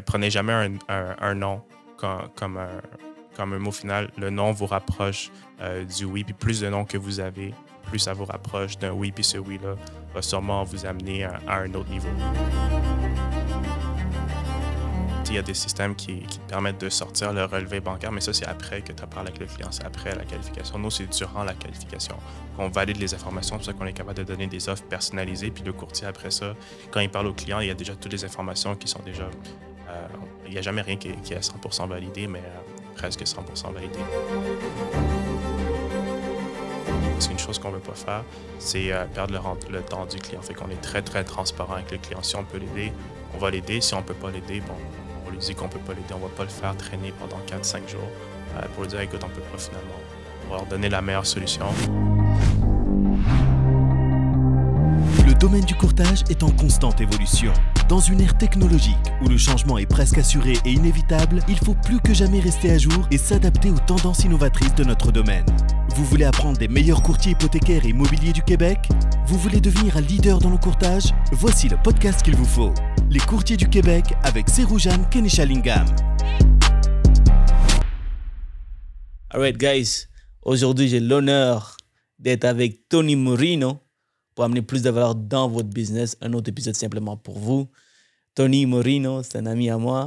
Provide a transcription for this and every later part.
prenez jamais un, nom comme, un, comme un mot final. Le nom vous rapproche euh, du oui, puis plus de noms que vous avez, plus ça vous rapproche d'un oui, puis ce oui-là va sûrement vous amener à, un autre niveau. Il y a des systèmes qui, permettent de sortir le relevé bancaire, mais ça, c'est après que tu parlé avec le client, c'est après la qualification. Nous, c'est durant la qualification qu'on valide les informations, c'est pour ça qu'on est capable de donner des offres personnalisées. Puis le courtier, après ça, quand il parle au client, il y a déjà toutes les informations qui sont déjà. Euh, il n'y a jamais rien qui, est à 100% validé, mais euh, presque 100% validé. C'est une chose qu'on ne veut pas faire, c'est euh, perdre le, temps du client. Fait qu'on est très, très transparent avec le client. Si on peut l'aider, on va l'aider. Si on ne peut pas l'aider, bon, on lui dit qu'on ne peut pas l'aider. On ne va pas le faire traîner pendant 4-5 jours pour lui dire, écoute, on ne peut pas finalement. On va leur donner la meilleure solution. Le domaine du courtage est en constante évolution. Dans une ère technologique où le changement est presque assuré et inévitable, il faut plus que jamais rester à jour et s'adapter aux tendances innovatrices de notre domaine. Vous voulez apprendre des meilleurs courtiers hypothécaires et immobiliers du Québec? Vous voulez devenir un leader dans le courtage? Voici le podcast qu'il vous faut. Les courtiers du Québec avec Seroujan Kenishalingam. Alright guys, aujourd'hui j'ai l'honneur d'être avec Tony Morino pour amener plus de valeur dans votre business. Un autre épisode simplement pour vous. Tony Morino, c'est un ami à moi,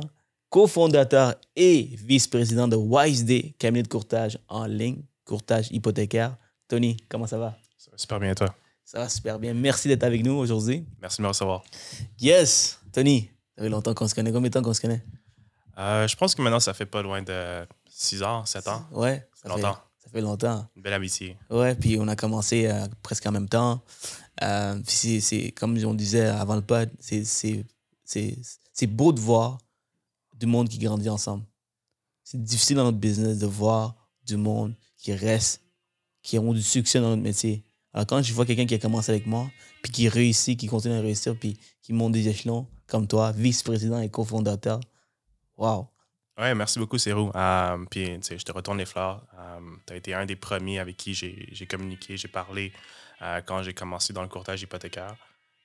cofondateur et vice-président de WiseDay, cabinet de courtage en ligne courtage hypothécaire. Tony, comment ça va? Ça va super bien, toi? Ça va super bien. Merci d'être avec nous aujourd'hui. Merci de me recevoir. Yes! Tony, ça fait longtemps qu'on se connaît. Combien de temps qu'on se connaît? Euh, je pense que maintenant, ça fait pas loin de 6 ans, 7 ans. Ouais. Ça fait longtemps. ça fait longtemps. Une belle amitié. Ouais, puis on a commencé euh, presque en même temps. Euh, c'est comme on disait avant le pod, c'est beau de voir du monde qui grandit ensemble. C'est difficile dans notre business de voir du monde qui restent, qui ont du succès dans notre métier. Alors, quand je vois quelqu'un qui a commencé avec moi, puis qui réussit, qui continue à réussir, puis qui monte des échelons, comme toi, vice-président et cofondateur, waouh! Ouais, merci beaucoup, Cérou. Euh, puis, je te retourne les fleurs. Euh, tu as été un des premiers avec qui j'ai communiqué, j'ai parlé euh, quand j'ai commencé dans le courtage hypothécaire.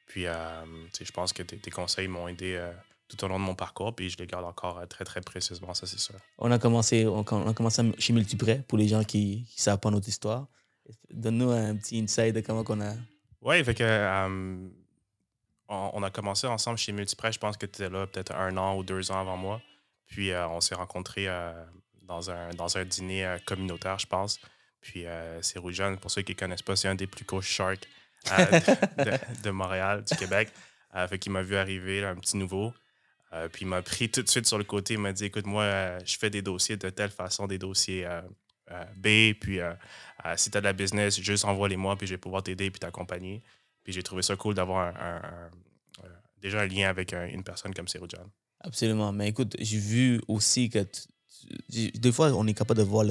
Puis, je pense que tes conseils m'ont aidé tout au long de mon parcours, puis je les garde encore euh, très, très précisément, ça c'est sûr. On a commencé, on, a commencé chez Multiprêt, pour les gens qui ne savent pas notre histoire. Donne-nous un petit insight de comment on a... Oui, fait que euh, on, a commencé ensemble chez Multiprêt, je pense que tu étais là peut-être un an ou deux ans avant moi. Puis euh, on s'est rencontrés dans, un, dans un dîner communautaire, je pense. Puis c'est Rougeon, pour ceux qui ne connaissent pas, c'est un des plus gros sharks de, de, Montréal, du Québec. fait qu'il m'a vu arriver, un petit nouveau. Euh, puis il m'a pris tout de suite sur le côté. Il m'a dit Écoute, moi, euh, je fais des dossiers de telle façon, des dossiers euh, B. Puis si tu as de la business, juste envoie-les-moi, puis je vais pouvoir t'aider puis t'accompagner. Puis j'ai trouvé ça cool d'avoir déjà un lien avec une personne comme John. Absolument. Mais écoute, j'ai vu aussi que des fois, on est capable de voir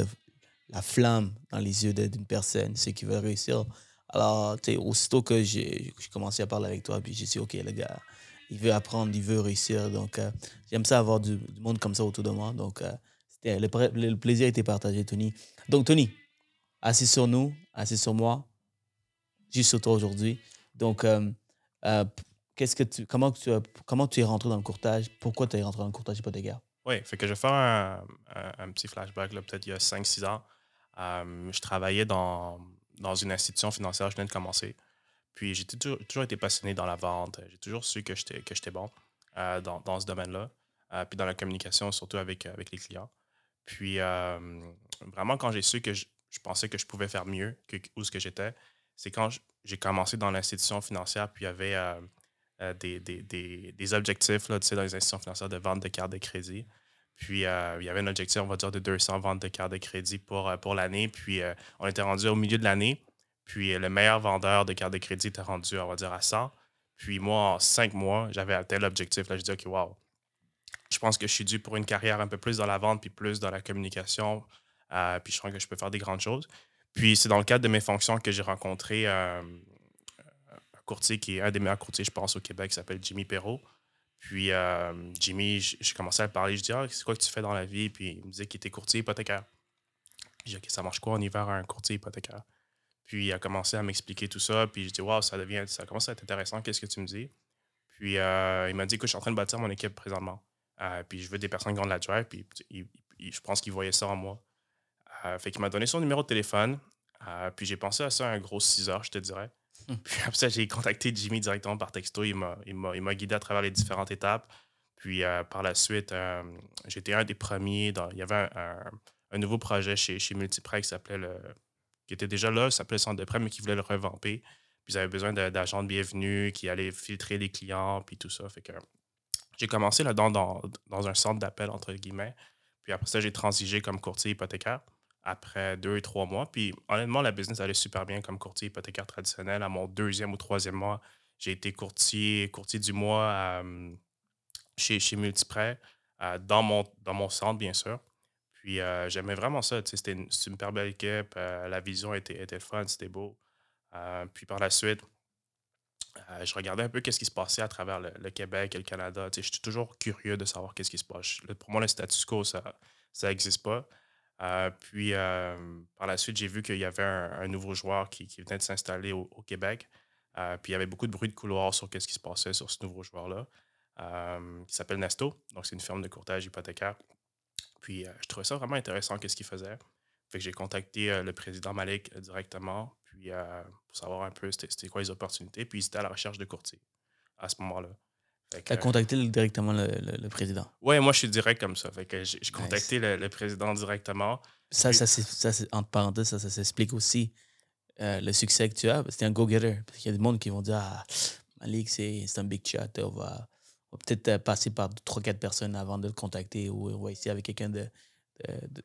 la flamme dans les yeux d'une personne, ceux qui veulent réussir. Alors, aussitôt que j'ai commencé à parler avec toi, puis j'ai dit, OK, le gars, il veut apprendre, il veut réussir. Donc, euh, j'aime ça avoir du, monde comme ça autour de moi. Donc, euh, le, plaisir été partagé, Tony. Donc, Tony, assis sur nous, assis sur moi, juste sur toi aujourd'hui. Donc, euh, qu'est-ce que tu, comment, tu, comment tu es rentré dans le courtage? Pourquoi tu es rentré dans le courtage hypothécaire? Oui, fait que je vais faire un, un, petit flashback, peut-être il y a 5-6 ans. Je travaillais dans, dans une institution financière, je venais de commencer. Puis j'ai toujours, été passionné dans la vente. J'ai toujours su que j'étais, que j'étais bon euh, dans, dans, ce domaine-là. Euh, puis dans la communication, surtout avec, avec les clients. Puis euh, vraiment, quand j'ai su que je, pensais que je pouvais faire mieux que où ce que j'étais, c'est quand j'ai commencé dans l'institution financière, puis il y avait des, des, des, des, objectifs là, dans les institutions financières de vente de cartes de crédit. Puis, il y avait un objectif, on va dire, de 200 ventes de cartes de crédit pour, pour l'année. Puis, on était rendu au milieu de l'année. Puis le meilleur vendeur de cartes de crédit était rendu, on va dire, à 100. Puis moi, en cinq mois, j'avais atteint l'objectif. Là, je dis, OK, wow, je pense que je suis dû pour une carrière un peu plus dans la vente, puis plus dans la communication. Euh, puis je crois que je peux faire des grandes choses. Puis c'est dans le cadre de mes fonctions que j'ai rencontré euh, un courtier qui est un des meilleurs courtiers, je pense, au Québec, qui s'appelle Jimmy Perrault. Puis euh, Jimmy, j'ai commencé à parler. Je dis, ah, c'est quoi que tu fais dans la vie? Puis il me disait qu'il était courtier hypothécaire. J'ai dit, OK, ça marche quoi en hiver un courtier hypothécaire? Puis il a commencé à m'expliquer tout ça. Puis j'ai dit, waouh, ça devient, ça commence à être intéressant. Qu'est-ce que tu me dis? Puis euh, il m'a dit, que je suis en train de bâtir mon équipe présentement. Euh, puis je veux des personnes qui ont de la drive. Puis je pense qu'il voyait ça en moi. Euh, fait qu'il m'a donné son numéro de téléphone. Puis j'ai pensé à ça un gros 6 heures, je te dirais. Puis après ça, j'ai contacté Jimmy directement par texto. Il m'a guidé à travers les différentes étapes. Puis par la suite, j'étais un des premiers. Il y avait un, nouveau projet chez, chez Multiprès qui s'appelait le. qui était déjà là, s'appelait le Centre de prêt, mais qui voulait le revamper. Puis ils avaient besoin d'agents de bienvenue qui allaient filtrer les clients, puis tout ça. Fait que j'ai commencé là-dedans dans, dans un centre d'appel, entre guillemets. Puis après ça, j'ai transigé comme courtier hypothécaire après deux trois mois. Puis honnêtement, la business allait super bien comme courtier hypothécaire traditionnel. À mon deuxième ou troisième mois, j'ai été courtier, courtier du mois euh, chez, chez Multiprêt, euh, dans, mon, dans mon centre, bien sûr. Puis euh, j'aimais vraiment ça. C'était une super belle équipe. la vision était, était fun, c'était beau. puis par la suite, je regardais un peu qu'est-ce qui se passait à travers le, Québec et le Canada. Je suis toujours curieux de savoir qu'est-ce qui se passe. Pour moi, le status quo, ça n'existe pas. Euh, puis euh, par la suite, j'ai vu qu'il y avait un, nouveau joueur qui, venait de s'installer au, Québec. Euh, puis il y avait beaucoup de bruit de couloir sur ce qui se passait sur ce nouveau joueur-là, qui s'appelle Nesto. Donc c'est une firme de courtage hypothécaire. Puis je trouvais ça vraiment intéressant qu'est-ce qu'il faisait. Fait que j'ai contacté le président Malik directement, puis pour savoir un peu c'était quoi les opportunités. Puis il était à la recherche de courtiers à ce moment-là. Tu as contacté directement le, président? Oui, moi, je suis direct comme ça. Fait que j'ai contacté le, président directement. Ça, ça, ça entre parenthèses, ça, ça s'explique aussi euh, le succès que tu as. C'est un go-getter. Parce qu'il y a des monde qui vont dire Ah, Malik, c'est un big chat. On va, peut-être euh, passer par 3-4 personnes avant de le contacter ou on va essayer avec quelqu'un de,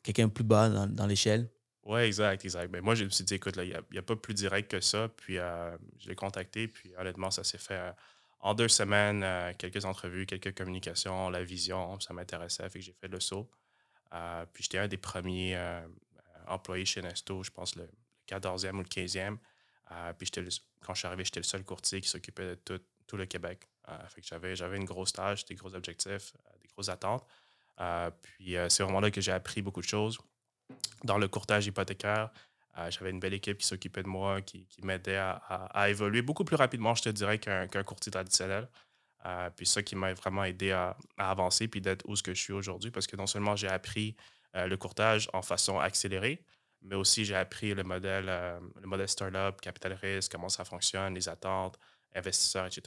quelqu'un plus bas dans, l'échelle. Oui, exact, exact. Ben, moi, je me suis dit, écoute, il n'y a, pas plus direct que ça. Puis, euh, je l'ai contacté. Puis, honnêtement, ça s'est fait en deux semaines, euh, quelques entrevues, quelques communications, la vision, ça m'intéressait, fait que j'ai fait le saut. Euh, puis j'étais un des premiers euh, employés chez Nesto, je pense le 14e ou le 15e. puis quand je suis arrivé, j'étais le seul courtier qui s'occupait de tout, le Québec. fait que j'avais, j'avais une grosse tâche, des gros objectifs, des grosses attentes. puis c'est vraiment là que j'ai appris beaucoup de choses. Dans le courtage hypothécaire, euh, j'avais une belle équipe qui s'occupait de moi, qui, m'aidait à, évoluer beaucoup plus rapidement, je te dirais, qu'un courtier traditionnel. Euh, puis ça qui m'a vraiment aidé à, avancer puis d'être où ce que je suis aujourd'hui parce que non seulement j'ai appris euh, le courtage en façon accélérée, mais aussi j'ai appris le modèle, le modèle startup, capital risque, comment ça fonctionne, les attentes, investisseurs, etc.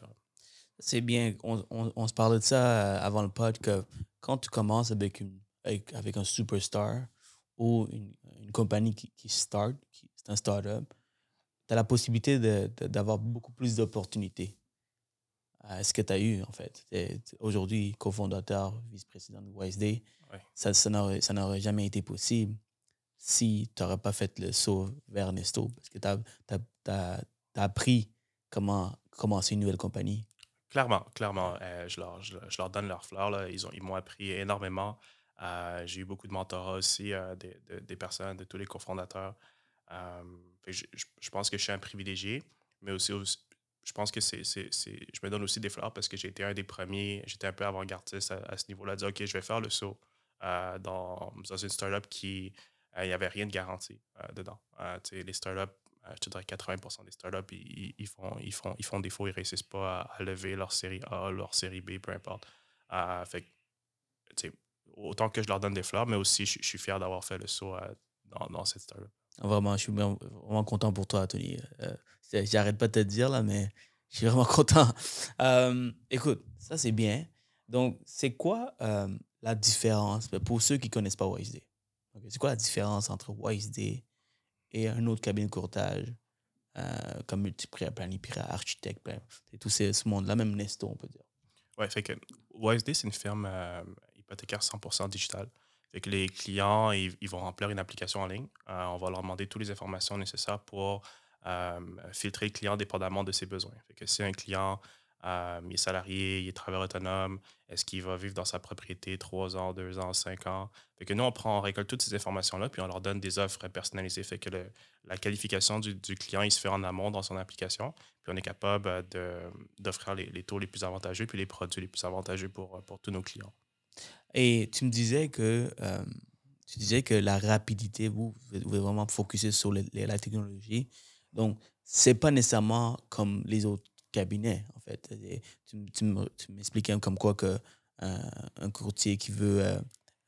C'est bien. On, se parlait de ça avant le pod que quand tu commences avec, une, avec, avec un superstar, ou une, une compagnie qui, qui start, qui, c'est un startup, tu as la possibilité d'avoir beaucoup plus d'opportunités. Euh, ce que tu as eu, en fait. Aujourd'hui, cofondateur, vice-président de WiseDay, ça, ça n'aurait jamais été possible si tu n'aurais pas fait le saut vers Nesto, parce que tu as, appris comment commencer une nouvelle compagnie. Clairement, clairement. Euh, je, leur, je, leur, donne leurs fleurs. Là. Ils, ont, ils m'ont appris énormément. Euh, j'ai eu beaucoup de mentorat aussi euh, des, des, personnes, de tous les cofondateurs. Euh, je, pense que je suis un privilégié, mais aussi, je pense que c'est, je me donne aussi des fleurs parce que j'ai été un des premiers, j'étais un peu avant-gardiste à, ce niveau-là, dire OK, je vais faire le saut dans, dans, une startup qui, il n'y avait rien de garanti dedans. les startups, je te dirais 80% des startups, ils, ils, font, ils, font, ils font défaut, ils ne réussissent pas à, lever leur série A, leur série B, peu importe. fait autant que je leur donne des fleurs, mais aussi je, suis fier d'avoir fait le saut euh, dans, cette startup. Vraiment, je suis vraiment, content pour toi, Tony. Euh, j'arrête pas de te dire là, mais je suis vraiment content. Euh, écoute, ça c'est bien. Donc, c'est quoi la différence? Pour ceux qui ne connaissent pas WiseD? C'est quoi la différence entre WiseD et un autre cabinet de courtage comme Multiprêt, Planiprêt, Architect, tout ce monde-là, même Nesto, on peut dire? Oui, fait que WiseD, c'est une firme hypothécaire 100% digital. Fait que les clients, ils, vont remplir une application en ligne. Euh, on va leur demander toutes les informations nécessaires pour euh, filtrer le client dépendamment de ses besoins. Fait que si un client euh, est salarié, il est travailleur autonome, est-ce qu'il va vivre dans sa propriété 3 ans, 2 ans, 5 ans? Fait que nous, on prend, on récolte toutes ces informations-là, puis on leur donne des offres personnalisées. Fait que la qualification du, client, il se fait en amont dans son application, puis on est capable d'offrir les, les, taux les plus avantageux, puis les produits les plus avantageux pour, pour tous nos clients. Et tu me disais que, euh, tu disais que la rapidité, vous, vous pouvez vraiment focuser sur la technologie. Donc, ce n'est pas nécessairement comme les autres cabinets, en fait. tu, tu m'expliquais comme quoi que un courtier qui veut, euh,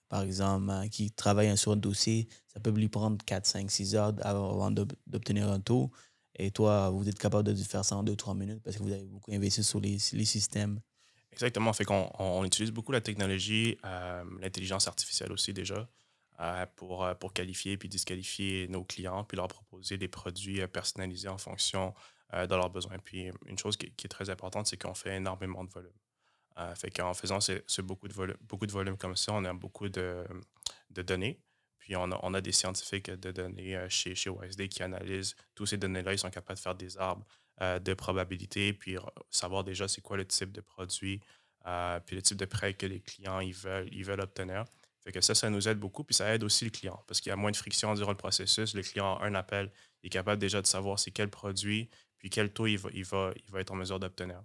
par exemple, euh, qui travaille sur un dossier, ça peut lui prendre 4, 5, 6 heures avant d'obtenir un taux. Et toi, vous êtes capable de faire ça en 2-3 minutes parce que vous avez beaucoup investi sur les, les systèmes. Exactement. Fait qu'on on utilise beaucoup la technologie, l'intelligence artificielle aussi déjà, pour, pour qualifier puis disqualifier nos clients, puis leur proposer des produits personnalisés en fonction euh, dans leurs besoins. Puis une chose qui, est très importante, c'est qu'on fait énormément de volume. Euh, fait qu'en faisant ce, beaucoup, de volume, beaucoup de volume comme ça, on a beaucoup de, de données. Puis on a, on a, des scientifiques de données euh, chez, chez OSD qui analysent tous ces données-là. Ils sont capables de faire des arbres de probabilité, puis savoir déjà c'est quoi le type de produit, puis le type de prêt que les clients ils veulent, ils veulent obtenir. Fait que ça, ça nous aide beaucoup, puis ça aide aussi le client, parce qu'il y a moins de friction durant le processus. Le client, un appel, il est capable déjà de savoir c'est quel produit, puis quel taux il va, il va, il va être en mesure d'obtenir.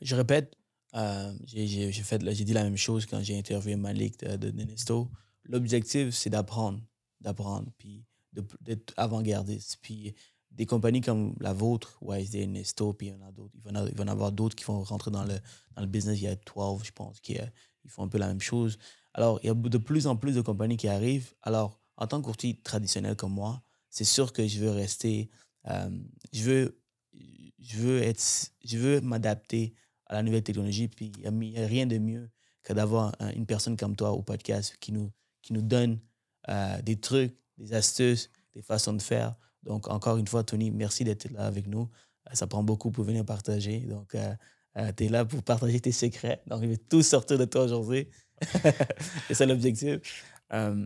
Je répète, euh, j'ai dit la même chose quand j'ai interviewé Malik de, de. L'objectif, c'est d'apprendre, d'apprendre, puis d'être avant-gardiste. Puis des compagnies comme la vôtre, YSD, Nesto, puis il y en a d'autres. Il va y en avoir d'autres qui vont rentrer dans le, dans le business. Il y a 12, je pense, qui ils font un peu la même chose. Alors, il y a de plus en plus de compagnies qui arrivent. Alors, en tant que courtier traditionnel comme moi, c'est sûr que je veux rester, euh, je veux je veux être, je veux m'adapter à la nouvelle technologie. Puis il n'y a, rien de mieux que d'avoir une personne comme toi au podcast qui nous, qui nous donne euh, des trucs, des astuces, des façons de faire. Donc, encore une fois, Tony, merci d'être là avec nous. Euh, ça prend beaucoup pour venir partager. Donc, euh, tu es là pour partager tes secrets. Donc, il veut tout sortir de toi aujourd'hui. C'est ça l'objectif.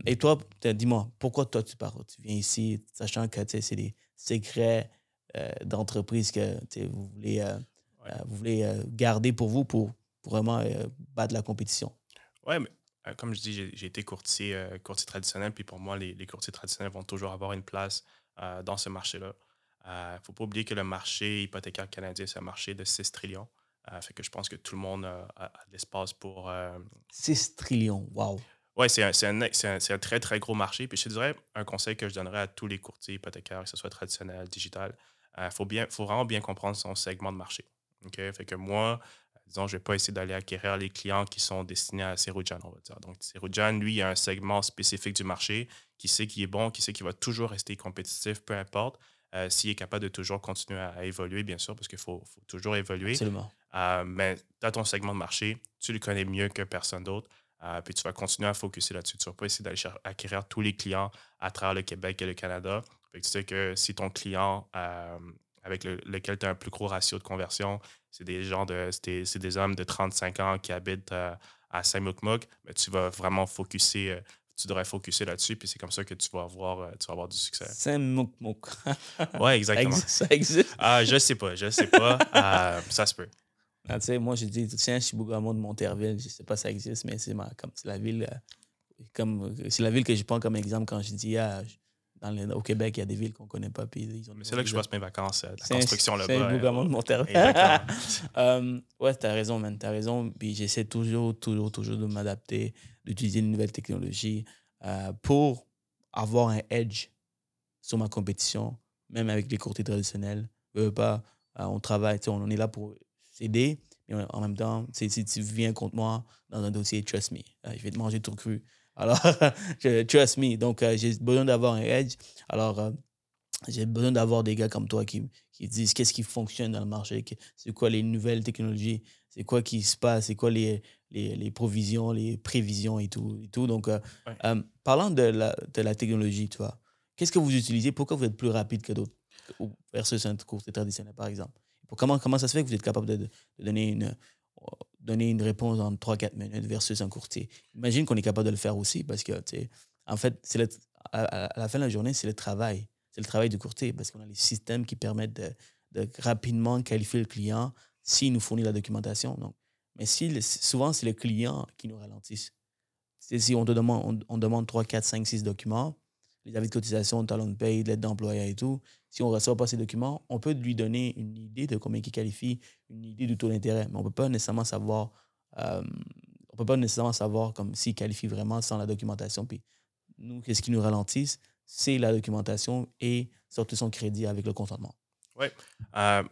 et toi, dis-moi, pourquoi toi tu pars? Tu viens ici, sachant que c'est des secrets euh, d'entreprise que vous voulez, euh, euh, vous voulez garder pour vous pour, vraiment battre la compétition? Oui, mais comme je dis, j'ai été courtier, courtier traditionnel, puis pour moi, les, les, courtiers traditionnels vont toujours avoir une place dans ce marché-là. Il ne faut pas oublier que le marché hypothécaire canadien, c'est un marché de 6 trillions. fait que je pense que tout le monde a, de l'espace pour. 6 trillions, wow! Oui, c'est un, un, un, très, très gros marché. Puis je te dirais, un conseil que je donnerais à tous les courtiers hypothécaires, que ce soit traditionnel, digital, il euh, faut, bien, faut vraiment bien comprendre son segment de marché. OK? Fait que moi, disons, je ne vais pas essayer d'aller acquérir les clients qui sont destinés à Serujan, on va dire. Donc, Serujan, lui, il a un segment spécifique du marché qui sait qu'il est bon, qui sait qu'il va toujours rester compétitif, peu importe. Euh, s'il est capable de toujours continuer à, évoluer, bien sûr, parce qu'il faut, faut, toujours évoluer. Absolument. Euh, mais tu as ton segment de marché, tu le connais mieux que personne d'autre, puis tu vas continuer à focuser là-dessus. Tu ne vas pas essayer d'aller acquérir tous les clients à travers le Québec et le Canada tu sais que si ton client euh, avec lequel tu as un plus gros ratio de conversion, c'est des gens de c'est des, hommes de 35 ans qui habitent euh, à Saint-Mukmuk, mais tu vas vraiment focuser, euh, tu devrais focuser là-dessus, puis c'est comme ça que tu vas avoir, tu vas avoir du succès. Saint-Mukmuk. oui, exactement. Ça existe? Ah, je sais pas, je sais pas. ça se peut. Ah, tu sais, moi, je dis, tiens, Chibougamau de Monterville, je sais pas si ça existe, mais c'est la ville, comme, c'est la ville que je prends comme exemple quand je dis, ah, au Québec, il y a des villes qu'on ne connaît pas. Puis c'est là que je passe mes vacances, euh, la construction là-bas. C'est le gouvernement de Monterrey. um, ouais, tu as raison, man. Tu as raison. Puis j'essaie toujours, toujours, toujours de m'adapter, d'utiliser une nouvelle technologie euh, pour avoir un edge sur ma compétition, même avec les courtiers traditionnels. pas, euh, on travaille, on est là pour s'aider, mais en même temps, si tu viens contre moi dans un dossier, trust me, je vais te manger tout cru. Alors, trust me. Donc, euh, j'ai besoin d'avoir un edge. Alors, euh, j'ai besoin d'avoir des gars comme toi qui, qui disent qu'est-ce qui fonctionne dans le marché, c'est quoi les nouvelles technologies, c'est quoi qui se passe, c'est quoi les, les, les, provisions, les prévisions et tout. Et tout. Donc, euh, parlant de la, de la technologie, tu vois, qu'est-ce que vous utilisez? Pourquoi vous êtes plus rapide que d'autres? Versus un cours traditionnel, par exemple? Comment, comment ça se fait que vous êtes capable de, de donner une, donner une réponse en 3-4 minutes versus un courtier. Imagine qu'on est capable de le faire aussi parce que, en fait, à, la fin de la journée, c'est le travail. C'est le travail du courtier parce qu'on a les systèmes qui permettent de, rapidement qualifier le client s'il nous fournit la documentation. Donc, mais si, souvent, c'est le client qui nous ralentisse. Si on te demande, on, demande 3, 4, 5, 6 documents, les avis de cotisation, talon de paye, l'aide d'employeur et tout, si on ne reçoit pas ces documents, on peut lui donner une idée de combien il qualifie, une idée du taux d'intérêt, mais on ne peut pas nécessairement savoir, euh, on peut pas nécessairement savoir comme s'il qualifie vraiment sans la documentation. Puis nous, qu'est-ce qui nous ralentisse, c'est la documentation et sortir son crédit avec le consentement. Oui. Euh,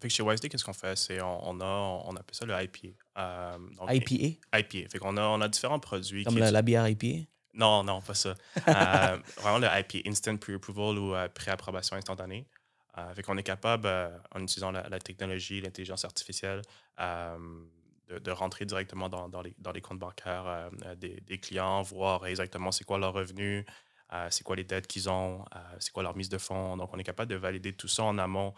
Fait que chez YSD, qu'est-ce qu'on fait? C'est on, on, a, on appelle ça le IPA. Euh, donc, IPA? IPA. Fait qu'on a, on a différents produits. Comme la, la, bière IPA? Non, non, pas ça. euh, vraiment le IPA, Instant Pre-Approval ou euh, pré-approbation instantanée. Euh, fait qu'on est capable, euh, en utilisant la, technologie, l'intelligence artificielle, de, rentrer directement dans, les, comptes bancaires des, clients, voir exactement c'est quoi leur revenu, c'est quoi les dettes qu'ils ont, c'est quoi leur mise de fonds. Donc, on est capable de valider tout ça en amont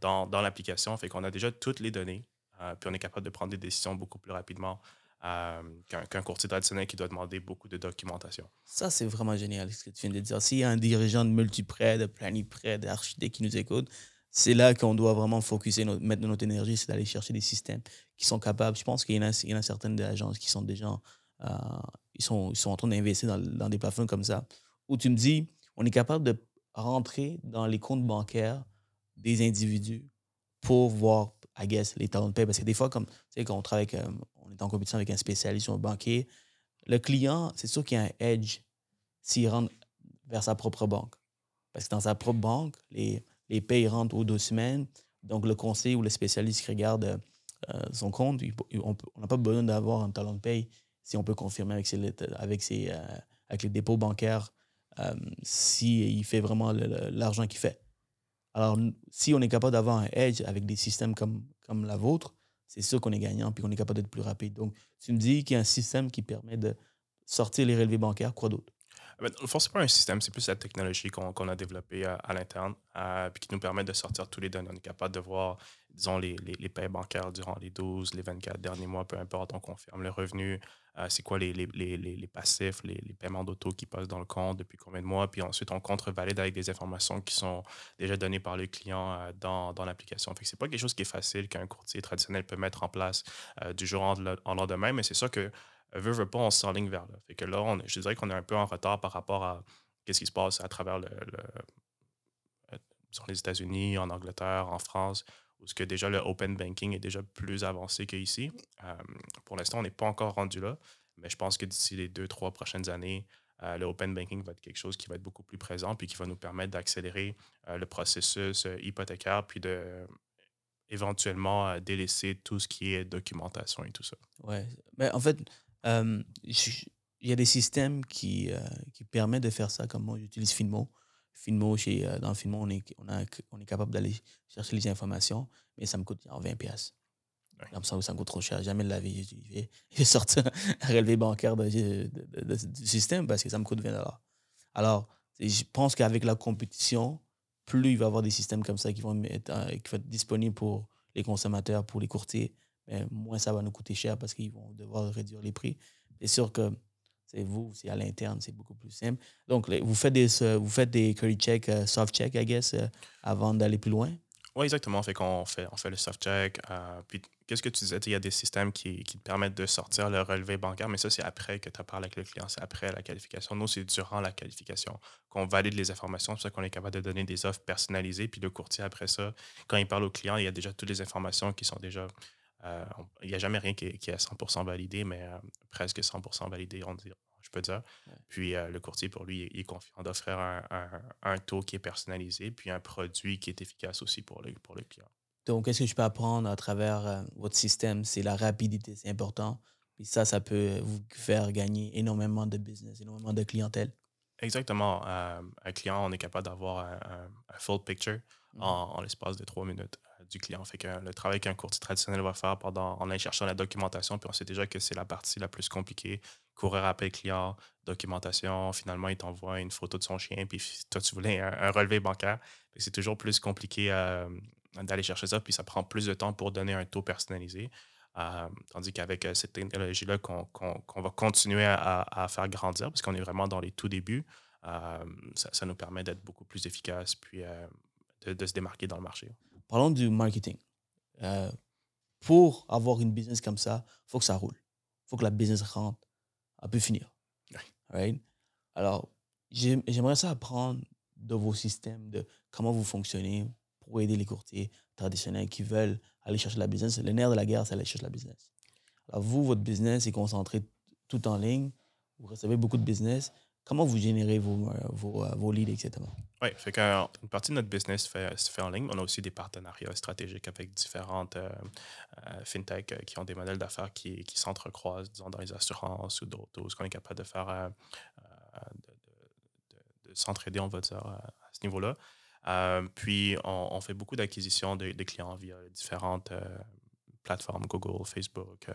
dans, dans l'application. Fait qu'on a déjà toutes les données, puis on est capable de prendre des décisions beaucoup plus rapidement. Euh, qu'un qu courtier traditionnel qui doit demander beaucoup de documentation. Ça, c'est vraiment génial ce que tu viens de dire. S'il y a un dirigeant de multiprêt, de planiprêt, d'architecte qui nous écoute, c'est là qu'on doit vraiment focuser, notre, mettre notre énergie, c'est d'aller chercher des systèmes qui sont capables. Je pense qu'il y, en a certaines agences qui sont déjà, euh, ils, sont, ils sont en train d'investir dans, des plateformes comme ça, où tu me dis, on est capable de rentrer dans les comptes bancaires des individus pour voir, I guess, les talents de paie. Parce que des fois, comme, tu sais, quand on travaille avec, on en compétition avec un spécialiste ou un banquier, le client, c'est sûr qu'il y a un edge s'il rentre vers sa propre banque. Parce que dans sa propre banque, les, les payes rentrent aux deux semaines. Donc, le conseiller ou le spécialiste qui regarde euh, son compte, on n'a pas besoin d'avoir un talent de paye si on peut confirmer avec, ses, avec, ses, euh, avec les dépôts bancaires euh, s'il fait vraiment l'argent qu'il fait. Alors, si on est capable d'avoir un edge avec des systèmes comme, comme la vôtre, c'est sûr qu'on est gagnant puis qu'on est capable d'être plus rapide. Donc, tu me dis qu'il y a un système qui permet de sortir les relevés bancaires, quoi d'autre? Mais ce n'est pas un système, c'est plus la technologie qu'on qu a développée à, l'interne, euh, puis qui nous permet de sortir tous les données. On est capable de voir, disons, les, les, les bancaires durant les 12, les 24 derniers mois, peu importe. On confirme le revenu, euh, c'est quoi les, les, les, passifs, les, paiements d'auto qui passent dans le compte, depuis combien de mois? Puis ensuite, on contre-valide avec des informations qui sont déjà données par le client euh, dans, dans l'application. Que c'est pas quelque chose qui est facile qu'un courtier traditionnel peut mettre en place euh, du jour en lendemain, mais c'est ça que veut, veut pas, on s'enligne vers là. Fait que là, on, je dirais qu'on est un peu en retard par rapport à qu'est-ce qui se passe à travers le sur les États-Unis, en Angleterre, en France, où ce que déjà le open banking est déjà plus avancé qu'ici. Euh, pour l'instant, on n'est pas encore rendu là, mais je pense que d'ici les deux, trois prochaines années, euh, le open banking va être quelque chose qui va être beaucoup plus présent puis qui va nous permettre d'accélérer euh, le processus hypothécaire puis de éventuellement délaisser tout ce qui est documentation et tout ça. Ouais, mais en fait, il y a des systèmes qui, qui permettent de faire ça, comme moi j'utilise Finmo. Finmo, chez, euh, dans Finmo, on est, on, a, on est capable d'aller chercher les informations, mais ça me coûte 20 pièces. Comme ça, ça me coûte trop cher. Jamais de la vie, je vais, je vais sortir un relevé bancaire de, de, de, du système parce que ça me coûte 20 Alors, je pense qu'avec la compétition, plus il va y avoir des systèmes comme ça qui vont être, qui vont être disponibles pour les consommateurs, pour les courtiers, mais moins ça va nous coûter cher parce qu'ils vont devoir réduire les prix. C'est sûr que c'est vous, c'est à l'interne, c'est beaucoup plus simple. Donc, vous faites des, vous faites des curry check, uh, soft check, I guess, uh, avant d'aller plus loin? Oui, exactement. Fait qu'on fait, on fait le soft check. Euh, puis, qu'est-ce que tu disais? Il y a des systèmes qui, qui, te permettent de sortir le relevé bancaire, mais ça, c'est après que tu parlé avec le client, c'est après la qualification. Nous, c'est durant la qualification qu'on valide les informations. C'est pour ça qu'on est capable de donner des offres personnalisées. Puis, le courtier, après ça, quand il parle au client, il y a déjà toutes les informations qui sont déjà euh, il n'y a jamais rien qui est, qui est à 100% validé, mais euh, presque 100% validé, on dit, je peux dire. Ouais. Puis euh, le courtier, pour lui, il est confiant d'offrir un, un, un, taux qui est personnalisé, puis un produit qui est efficace aussi pour le, pour le client. Donc, qu'est-ce que je peux apprendre à travers votre système? C'est la rapidité, c'est important. Puis ça, ça peut vous faire gagner énormément de business, énormément de clientèle. Exactement. un client, on est capable d'avoir un, full picture mm -hmm. en, en l'espace de trois minutes du client. Fait que le travail qu'un courtier traditionnel va faire pendant, en allant chercher la documentation, puis on sait déjà que c'est la partie la plus compliquée. Courir après client, documentation, finalement, il t'envoie une photo de son chien, puis toi, tu voulais un, relevé bancaire. C'est toujours plus compliqué euh, d'aller chercher ça, puis ça prend plus de temps pour donner un taux personnalisé. Euh, tandis qu'avec euh, cette technologie-là qu'on qu qu va continuer à, faire grandir, parce qu'on est vraiment dans les tout débuts, ça, nous permet d'être beaucoup plus efficace, puis de, se démarquer dans le marché parlons du marketing. Euh, pour avoir une business comme ça, il faut que ça roule. Il faut que la business rentre. Elle peut finir. Right? Alors, j'aimerais ça apprendre de vos systèmes, de comment vous fonctionnez pour aider les courtiers traditionnels qui veulent aller chercher la business. Le nerf de la guerre, c'est aller chercher la business. Alors, vous, votre business est concentré tout en ligne. Vous recevez beaucoup de business. Comment vous générez vos, vos, vos leads, etc. Oui, fait qu'une partie de notre business se fait, se fait, en ligne. On a aussi des partenariats stratégiques avec différentes euh, euh, fintechs euh, qui ont des modèles d'affaires qui, qui s'entrecroisent, disons, dans les assurances ou d'autres, ce qu'on est capable de faire, de, s'entraider, on va dire, à ce niveau-là. puis, on, fait beaucoup d'acquisitions de, clients via différentes plateformes, Google, Facebook,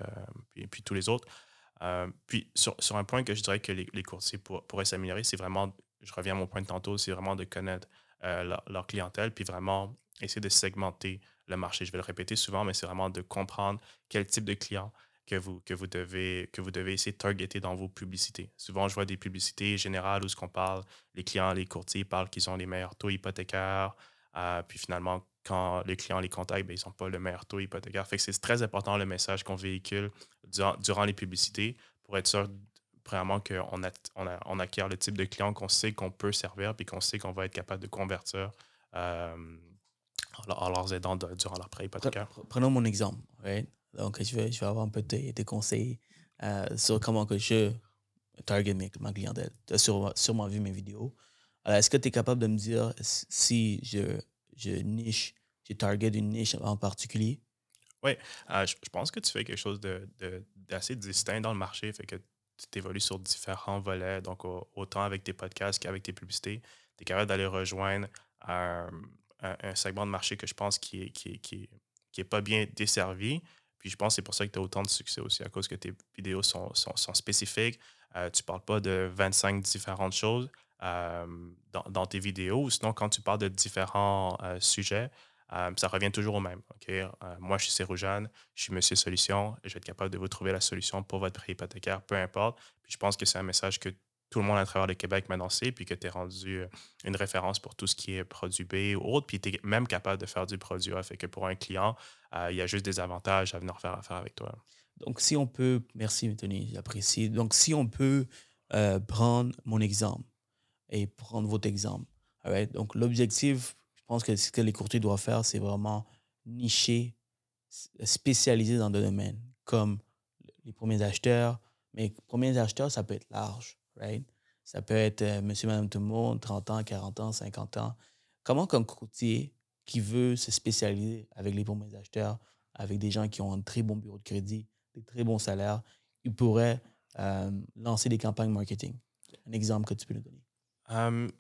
puis, puis, tous les autres. Puis, sur, sur, un point que je dirais que les, les courtiers pourraient s'améliorer, c'est vraiment je reviens à mon point de tantôt, c'est vraiment de connaître euh, leur, clientèle, puis vraiment essayer de segmenter le marché. Je vais le répéter souvent, mais c'est vraiment de comprendre quel type de client que vous, que vous, devez, que vous devez essayer de targeter dans vos publicités. Souvent, je vois des publicités générales où ce qu'on parle, les clients, les courtiers parlent qu'ils ont les meilleurs taux hypothécaires, euh, puis finalement, quand les clients les contactent, ben, ils n'ont pas le meilleur taux hypothécaire. Fait que c'est très important le message qu'on véhicule durant, durant, les publicités pour être sûr premièrement, qu'on on, on acquiert le type de client qu'on sait qu'on peut servir puis qu'on sait qu'on va être capable de convertir euh, en, leur aidant durant leur prêt hypothécaire. Prenons mon exemple. Donc, je vais, je vais avoir un peu de, conseils euh, sur comment que je target ma clientèle. Tu as sûrement, vu mes vidéos. Alors, est-ce que tu es capable de me dire si je, je niche, target une niche en particulier? Oui, euh, je, pense que tu fais quelque chose d'assez de, distinct dans le marché. Fait que tu évolues sur différents volets, donc autant avec tes podcasts qu'avec tes publicités. Tu es capable d'aller rejoindre un, segment de marché que je pense qui n'est qui, qui, qui est pas bien desservi. Puis je pense que c'est pour ça que tu as autant de succès aussi, à cause que tes vidéos sont, sont, spécifiques. Euh, tu ne parles pas de 25 différentes choses euh, dans, tes vidéos. Sinon, quand tu parles de différents euh, sujets, euh, ça revient toujours au même. Moi, je suis Séroujane, je suis Monsieur Solution, je vais être capable de vous trouver la solution pour votre prêt hypothécaire, peu importe. Puis je pense que c'est un message que tout le monde à travers le Québec m'a lancé, puis que tu es rendu une référence pour tout ce qui est produit B ou autre, puis tu es même capable de faire du produit A. Fait que pour un client, il y a juste des avantages à venir faire affaire avec toi. Donc, si on peut, merci Tony, j'apprécie. Donc, si on peut prendre mon exemple et prendre votre exemple. Donc, l'objectif je pense que ce que les courtiers doivent faire, c'est vraiment nicher, spécialiser dans des domaines comme les premiers acheteurs. Mais premiers acheteurs, ça peut être large, right? Ça peut être euh, monsieur, madame, tout le monde, 30 ans, 40 ans, 50 ans. Comment, comme courtier qui veut se spécialiser avec les premiers acheteurs, avec des gens qui ont un très bon bureau de crédit, des très bons salaires, il pourrait euh, lancer des campagnes marketing? Un exemple que tu peux nous donner. Il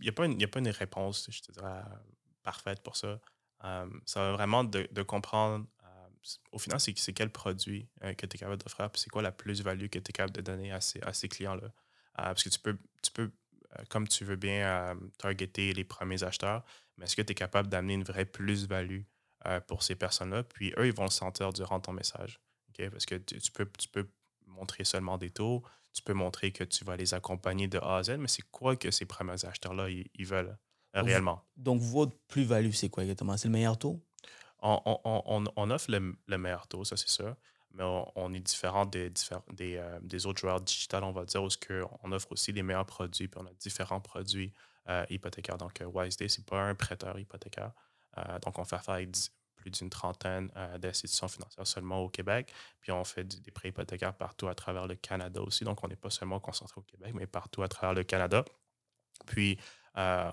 n'y a, pas une, a pas une réponse, je te dirais, parfaite pour ça. Euh, ça va vraiment de, comprendre, euh, au final, c'est quel produit euh, que tu es capable d'offrir, puis c'est quoi la plus-value que tu es capable de donner à ces, à ces clients-là. parce que tu peux, tu peux comme tu veux bien, targeter les premiers acheteurs, mais est-ce que tu es capable d'amener une vraie plus-value pour ces personnes-là? Puis eux, ils vont le sentir durant ton message. Parce que tu, peux, tu peux montrer seulement des taux, tu peux montrer que tu vas les accompagner de A à Z, mais c'est quoi que ces premiers acheteurs-là, ils, veulent euh, réellement? Donc, votre plus-value, c'est quoi exactement? C'est le meilleur taux? On, offre le, meilleur taux, ça c'est sûr, mais on, est différent des, des, euh, des, autres joueurs digitales, on va dire, où on offre aussi les meilleurs produits, puis on a différents produits euh, hypothécaires. Donc, WiseDay, ce n'est pas un prêteur hypothécaire. donc, on fait affaire avec plus d'une trentaine euh, d'institutions financières seulement au Québec. Puis on fait des prêts hypothécaires partout à travers le Canada aussi. Donc on n'est pas seulement concentré au Québec, mais partout à travers le Canada. Puis euh,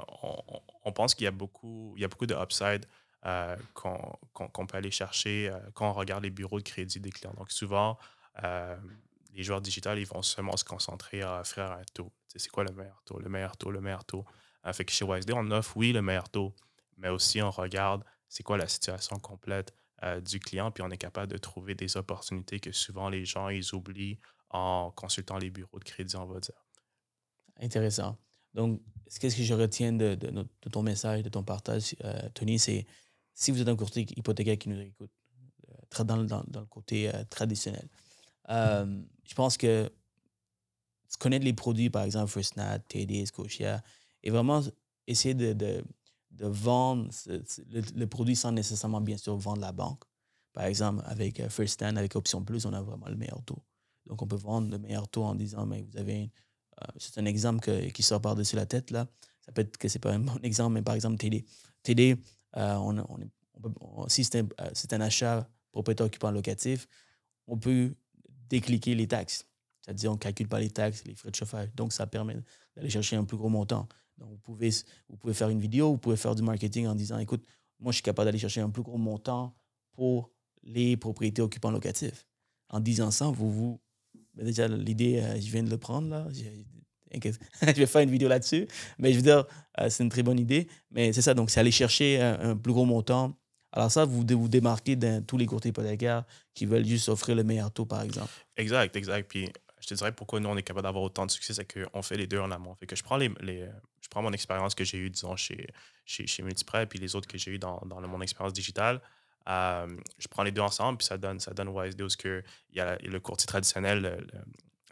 on, pense qu'il y a beaucoup, il y a beaucoup de upside euh, qu'on peut aller chercher quand on regarde les bureaux de crédit des clients. Donc souvent, les joueurs digitales, ils vont seulement se concentrer à offrir un taux. C'est quoi le meilleur taux, le meilleur taux, le meilleur taux? fait que chez WSD, on offre, oui, le meilleur taux, mais aussi on regarde c'est quoi la situation complète euh, du client, puis on est capable de trouver des opportunités que souvent les gens, oublient en consultant les bureaux de crédit, on va dire. Intéressant. Donc, ce que je retiens de, ton message, de ton partage, euh, Tony, c'est si vous êtes un courtier hypothécaire qui nous écoute, euh, dans, dans, le côté traditionnel, je pense que connaître les produits, par exemple, First Nat, TD, Scotia, et vraiment essayer de vendre le, produit sans nécessairement, bien sûr, vendre la banque. Par exemple, avec euh, First Stand, avec Option Plus, on a vraiment le meilleur taux. Donc, on peut vendre le meilleur taux en disant, mais vous avez. Euh, c'est un exemple qui sort par-dessus la tête, là. Ça peut être que c'est pas un bon exemple, mais par exemple, TD. TD, euh, on, si c'est un, un, achat propriétaire occupant locatif, on peut décliquer les taxes. C'est-à-dire, on ne calcule pas les taxes, les frais de chauffage. Donc, ça permet d'aller chercher un plus gros montant. Donc, vous pouvez, vous pouvez faire une vidéo, vous pouvez faire du marketing en disant, écoute, moi, je suis capable d'aller chercher un plus gros montant pour les propriétés occupants locatifs. En disant ça, vous vous... Ben, déjà, l'idée, euh, je viens de le prendre, là. je vais faire une vidéo là-dessus. Mais je veux dire, euh, c'est une très bonne idée. Mais c'est ça, donc c'est aller chercher un, plus gros montant. Alors ça, vous vous démarquez dans tous les courtiers hypothécaires qui veulent juste offrir le meilleur taux, par exemple. Exact, exact. Puis je te dirais pourquoi nous, on est capable d'avoir autant de succès, c'est qu'on fait les deux en amont. Fait que je prends, les, prends mon expérience que j'ai eue, disons, chez, chez, chez Multiprêt, puis les autres que j'ai eues dans, dans mon expérience digitale. Euh, je prends les deux ensemble, puis ça donne, ça donne YSD où il y, a le courtier traditionnel,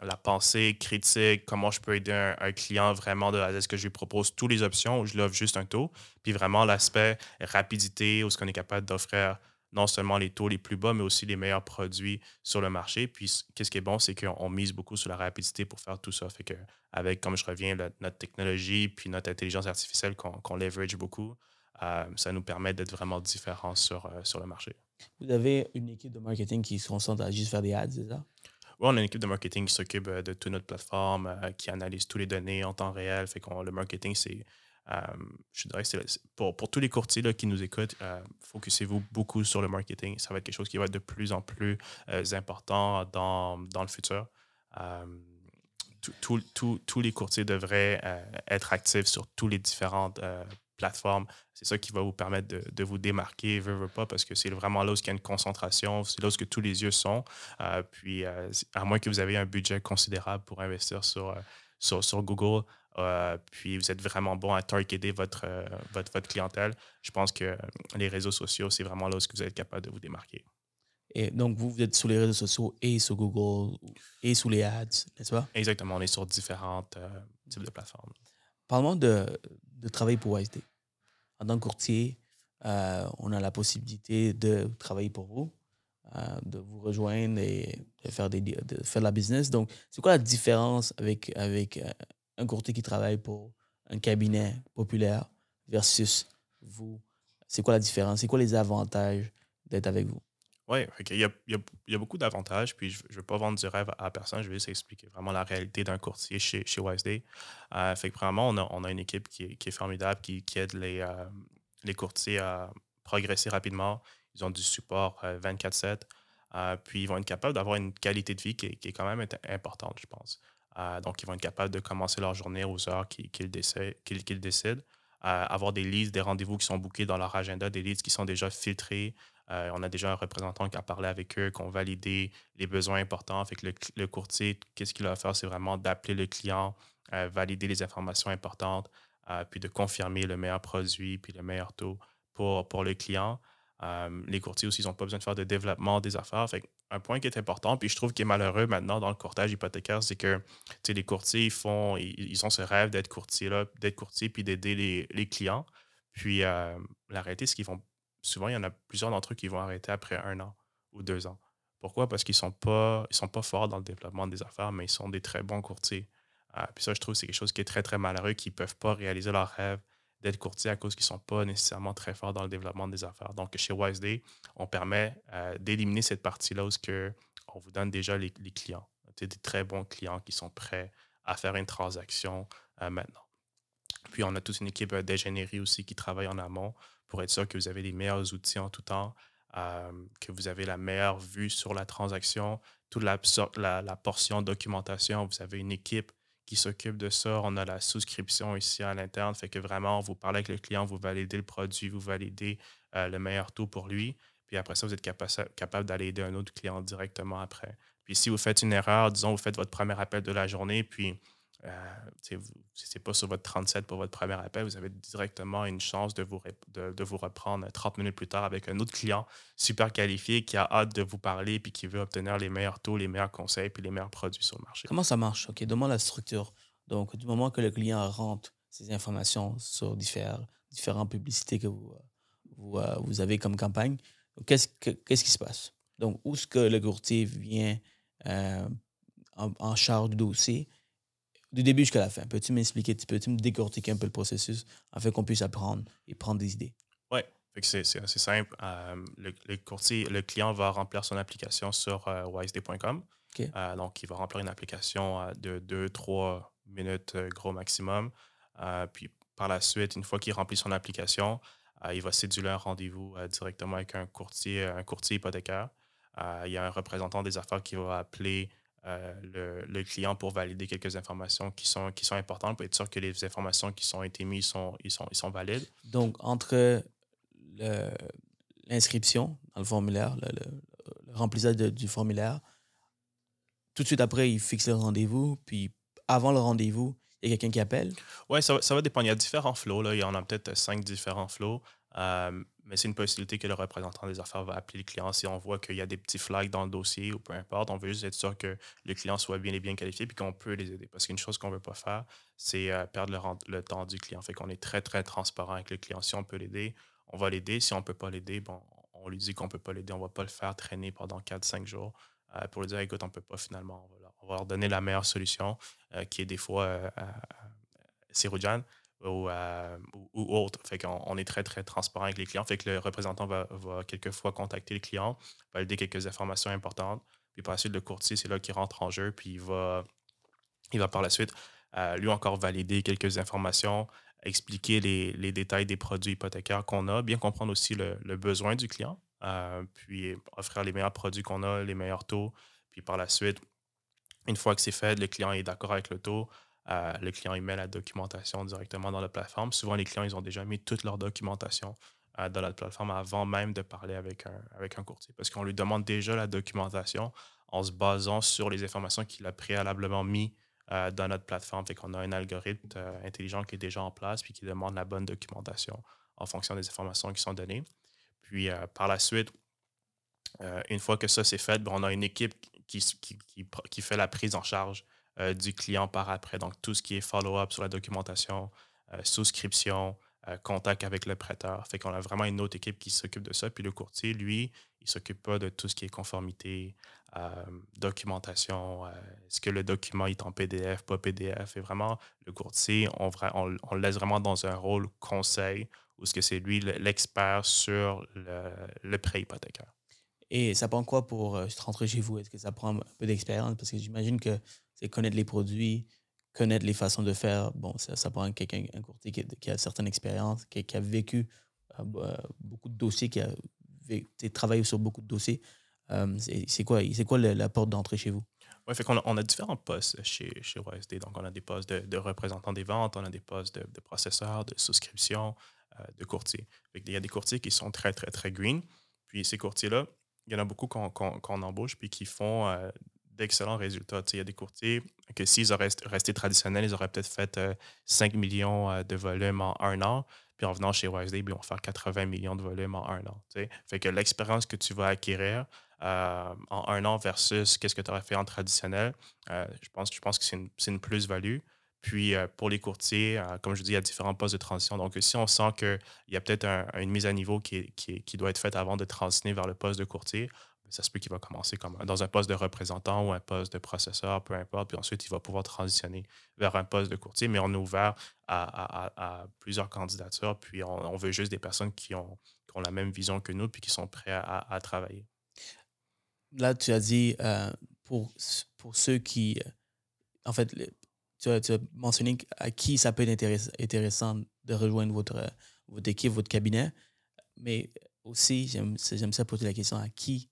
la pensée critique, comment je peux aider un, client vraiment de est-ce que je lui propose toutes les options ou je l'offre juste un taux. Puis vraiment l'aspect rapidité, où est-ce qu'on est capable d'offrir non seulement les taux les plus bas, mais aussi les meilleurs produits sur le marché. Puis, qu'est-ce qui est bon, c'est qu'on mise beaucoup sur la rapidité pour faire tout ça. Fait que, avec, comme je reviens, notre technologie puis notre intelligence artificielle qu'on leverage beaucoup, euh, ça nous permet d'être vraiment différents sur, euh, sur le marché. Vous avez une équipe de marketing qui se concentre à juste faire des ads, c'est ça? Oui, on a une équipe de marketing qui s'occupe euh, de toute notre plateforme, qui analyse toutes les données en temps réel. Fait qu'on le marketing, c'est je dirais que pour, pour, tous les courtiers là, qui nous écoutent, euh, focussez-vous beaucoup sur le marketing. Ça va être quelque chose qui va être de plus en plus euh, important dans, dans, le futur. tous les courtiers devraient être actifs sur toutes les différentes plateformes. C'est ça qui va vous permettre de, de vous démarquer, veut pas, parce que c'est vraiment là où il y a une concentration, c'est là où tous les yeux sont. puis, à moins que vous ayez un budget considérable pour investir sur, sur, sur Google, euh, puis vous êtes vraiment bon à targeter votre, euh, votre, votre, clientèle, je pense que les réseaux sociaux, c'est vraiment là où vous êtes capable de vous démarquer. Et donc, vous, vous êtes sur les réseaux sociaux et sur Google et sur les ads, n'est-ce pas? Exactement, on est sur différentes euh, types de plateformes. Parlons de, de travailler pour YSD. En tant que courtier, on a la possibilité de travailler pour vous, de vous rejoindre et de faire, des, de faire de la business. Donc, c'est quoi la différence avec, avec un courtier qui travaille pour un cabinet populaire versus vous? C'est quoi la différence? C'est quoi les avantages d'être avec vous? Oui, il, y a, beaucoup d'avantages, puis je ne veux pas vendre du rêve à personne, je vais juste expliquer vraiment la réalité d'un courtier chez, chez. Euh, fait que vraiment, on a, une équipe qui est, formidable, qui, aide les, euh, les courtiers à progresser rapidement. Ils ont du support 24-7, euh, puis ils vont être capables d'avoir une qualité de vie qui est quand même importante, je pense. Euh, donc, ils vont être capables de commencer leur journée aux heures qu'ils décident. Euh, avoir des listes, des rendez-vous qui sont bookés dans leur agenda, des listes qui sont déjà filtrées. Euh, on a déjà un représentant qui a parlé avec eux, qui ont validé les besoins importants. Fait le, courtier, qu'est-ce qu'il va faire? C'est vraiment d'appeler le client, valider les informations importantes, puis de confirmer le meilleur produit, puis le meilleur taux pour, pour le client. les courtiers aussi, ils n'ont pas besoin de faire de développement des affaires. Un point qui est important, puis je trouve qu'il est malheureux maintenant dans le courtage hypothécaire, c'est que les courtiers, ils, font, ils, ont ce rêve d'être courtier, là, d'être courtier puis d'aider les, clients. Puis euh, la réalité, c'est qu'ils vont. Souvent, il y en a plusieurs d'entre eux qui vont arrêter après un an ou deux ans. Pourquoi? Parce qu'ils ne sont, pas, sont pas forts dans le développement des affaires, mais ils sont des très bons courtiers. Euh, puis ça, je trouve c'est quelque chose qui est très, très malheureux, qu'ils ne peuvent pas réaliser leur rêve d'être courtier à cause qu'ils ne sont pas nécessairement très forts dans le développement des affaires. Donc, chez WiseDay, on permet euh, d'éliminer cette partie-là où on vous donne déjà les, clients. des très bons clients qui sont prêts à faire une transaction euh, maintenant. Puis, on a toute une équipe euh, d'ingénierie aussi qui travaille en amont pour être sûr que vous avez les meilleurs outils en tout temps, que vous avez la meilleure vue sur la transaction, toute la portion documentation. Vous avez une équipe qui s'occupe de ça. On a la souscription ici à l'interne, fait que vraiment, vous parlez avec le client, vous validez le produit, vous validez euh, le meilleur taux pour lui. Puis après ça, vous êtes capable d'aller aider un autre client directement après. Puis si vous faites une erreur, disons, vous faites votre premier appel de la journée, puis euh, si ce n'est pas sur votre 37 pour votre premier appel, vous avez directement une chance de vous, de, vous reprendre 30 minutes plus tard avec un autre client super qualifié qui a hâte de vous parler puis qui veut obtenir les meilleurs taux, les meilleurs conseils puis les meilleurs produits sur le marché. Comment ça marche? OK, donne-moi la structure. Donc, du moment que le client rentre ces informations sur différentes, différentes publicités que vous, vous, euh, vous avez comme campagne, qu'est-ce, qu'est-ce qui se passe? Donc, où est-ce que le courtier vient euh, en, en charge du dossier? Du début jusqu'à la fin. Peux-tu m'expliquer, peux-tu me décortiquer un peu le processus afin qu'on puisse apprendre et prendre des idées? Oui, c'est assez simple. Euh, le, courtier, le client va remplir son application sur euh, wisday.com. Euh, donc, il va remplir une application euh, de 2-3 minutes gros maximum. puis par la suite, une fois qu'il remplit son application, il va céduler un rendez-vous directement avec un courtier, un courtier hypothécaire. il y a un représentant des affaires qui va appeler le, le, client pour valider quelques informations qui sont, qui sont importantes pour être sûr que les informations qui sont été mises sont, ils sont, ils sont valides. Donc, entre l'inscription dans le formulaire, le, remplissage du formulaire. Tout de suite après, il fixe le rendez-vous. Puis avant le rendez-vous, il y a quelqu'un qui appelle? Oui, ça, ça, va dépendre. Il y a différents flots. Là. Il y en a peut-être cinq différents flots. Euh, mais c'est une possibilité que le représentant des affaires va appeler le client si on voit qu'il y a des petits flags dans le dossier ou peu importe. On veut juste être sûr que le client soit bien et bien qualifié puis qu'on peut les aider. Parce qu'une chose qu'on ne veut pas faire, c'est euh, perdre le, temps du client. Fait qu'on est très, très transparent avec le client. Si on peut l'aider, on va l'aider. Si on ne peut pas l'aider, bon, on lui dit qu'on ne peut pas l'aider, on ne va pas le faire traîner pendant 4-5 jours euh, pour lui dire écoute, on ne peut pas finalement, on va, leur, donner la meilleure solution, euh, qui est des fois euh, ou, ou, autre. Fait qu'on on est très, très transparent avec les clients. Fait que le représentant va, quelquefois contacter le client, valider quelques informations importantes. Puis par la suite, le courtier, c'est là qu'il rentre en jeu, puis il va, il va par la suite lui encore valider quelques informations, expliquer les, détails des produits hypothécaires qu'on a, bien comprendre aussi le, besoin du client, euh, puis offrir les meilleurs produits qu'on a, les meilleurs taux. Puis par la suite, une fois que c'est fait, le client est d'accord avec le taux, le client il met la documentation directement dans la plateforme. Souvent, les clients, ils ont déjà mis toute leur documentation euh, dans la plateforme avant même de parler avec un, avec un courtier, parce qu'on lui demande déjà la documentation en se basant sur les informations qu'il a préalablement mis euh, dans notre plateforme. Fait qu'on a un algorithme euh, intelligent qui est déjà en place puis qui demande la bonne documentation en fonction des informations qui sont données. Puis par la suite, une fois que ça c'est fait, ben, on a une équipe qui, qui, qui, fait la prise en charge du client par après. Donc tout ce qui est follow-up sur la documentation, souscription, contact avec le prêteur. Fait qu'on a vraiment une autre équipe qui s'occupe de ça. Puis le courtier, lui, il s'occupe pas de tout ce qui est conformité, euh, documentation, euh, est-ce que le document est en PDF, pas PDF. Et vraiment, le courtier, on, le laisse vraiment dans un rôle conseil où ce que c'est lui l'expert sur le, prêt hypothécaire. Et ça prend quoi pour euh, rentrer chez vous? Est-ce que ça prend un peu d'expérience? Parce que j'imagine que connaître les produits, connaître les façons de faire. Bon, ça, ça prend un courtier qui, a certaine expérience, qui, qui a vécu beaucoup de dossiers, qui a travaillé sur beaucoup de dossiers. Euh, c'est quoi, quoi la, porte d'entrée chez vous? Oui, fait qu'on on a différents postes chez, chez OSD. Donc, on a des postes de, représentants des ventes, on a des postes de, de processeurs, de souscription, euh, de courtiers. Il y a des courtiers qui sont très, très, très green. Puis ces courtiers-là, il y en a beaucoup qu'on embauche puis qui font euh, d'excellents résultats. il y a des courtiers que s'ils auraient resté traditionnels, ils auraient peut-être fait 5 millions de volume en un an. Puis en venant chez OSD, ils vont faire 80 millions de volume en un an. Fait que l'expérience que tu vas acquérir, euh, en un an versus qu'est-ce que tu aurais fait en traditionnel, euh, je, pense, je pense que c'est une, plus-value. Puis euh, pour les courtiers, comme je dis, il y a différents postes de transition. Donc si on sent qu'il y a peut-être une mise à niveau qui, qui, doit être faite avant de transitionner vers le poste de courtier, ben, ça se peut qu'il va commencer comme dans un poste de représentant ou un poste de processeur, peu importe. Puis ensuite, il va pouvoir transitionner vers un poste de courtier. Mais on est ouvert à, plusieurs candidatures. Puis on, veut juste des personnes qui ont, la même vision que nous puis qui sont prêts à, travailler là, tu as dit euh, pour, pour ceux qui. Euh, en fait, tu as, mentionné à qui ça peut être intéressant de rejoindre votre, votre équipe, votre cabinet. Mais aussi, j'aime ça poser la question à qui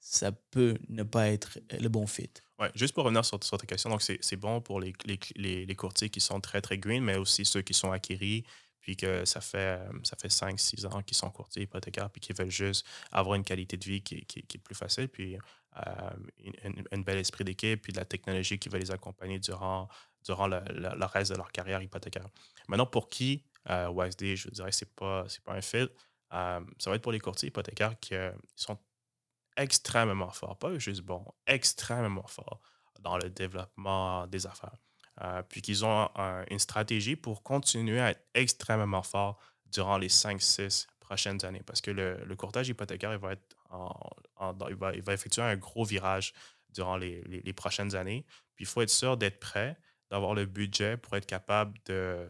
ça peut ne pas être le bon fit. Oui, juste pour revenir sur, sur ta question, donc c'est bon pour les, les, les, courtiers qui sont très, très green, mais aussi ceux qui sont acquéris, puis que ça fait, euh, ça fait 5-6 ans qu'ils sont courtiers hypothécaires, puis qu'ils veulent juste avoir une qualité de vie qui, qui, est plus facile, puis euh, un, bel esprit d'équipe, puis de la technologie qui va les accompagner durant, durant le, reste de leur carrière hypothécaire. Maintenant, pour qui euh, WSD, je dirais, ce n'est pas, pas un fit, euh, ça va être pour les courtiers hypothécaires qui sont extrêmement forts, pas juste bons, extrêmement forts dans le développement des affaires. Euh, puis qu'ils ont une stratégie pour continuer à être extrêmement fort durant les 5-6 prochaines années. Parce que le, courtage hypothécaire, il va, être va, il va effectuer un gros virage durant les, prochaines années. Puis il faut être sûr d'être prêt, d'avoir le budget pour être capable de,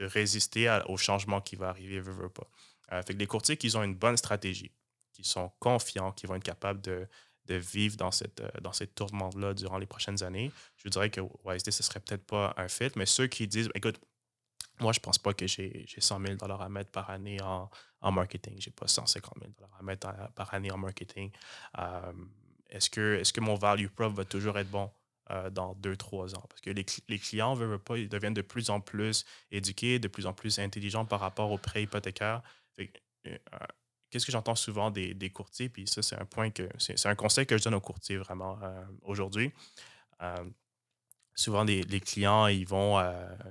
résister au changement qui va arriver, pas. Euh, fait que les courtiers qui ont une bonne stratégie, qui sont confiants, qui vont être capables de, de vivre dans cette, dans cette tourmente-là durant les prochaines années, je dirais que YSD, ce serait peut-être pas un fit, mais ceux qui disent, écoute, moi, je pense pas que j'ai 100 000 à mettre par année en, en marketing. J'ai pas 150 000 à mettre par année en marketing. est-ce que, est que mon value prop va toujours être bon? Euh, dans deux, trois ans? Parce que les, les clients, veulent pas, ils deviennent de plus en plus éduqués, de plus en plus intelligents par rapport aux prêts hypothécaires. Euh, euh, qu'est-ce que j'entends souvent des, courtiers? Puis ça, c'est un point que c'est un conseil que je donne aux courtiers vraiment aujourd'hui. souvent, les, clients, ils vont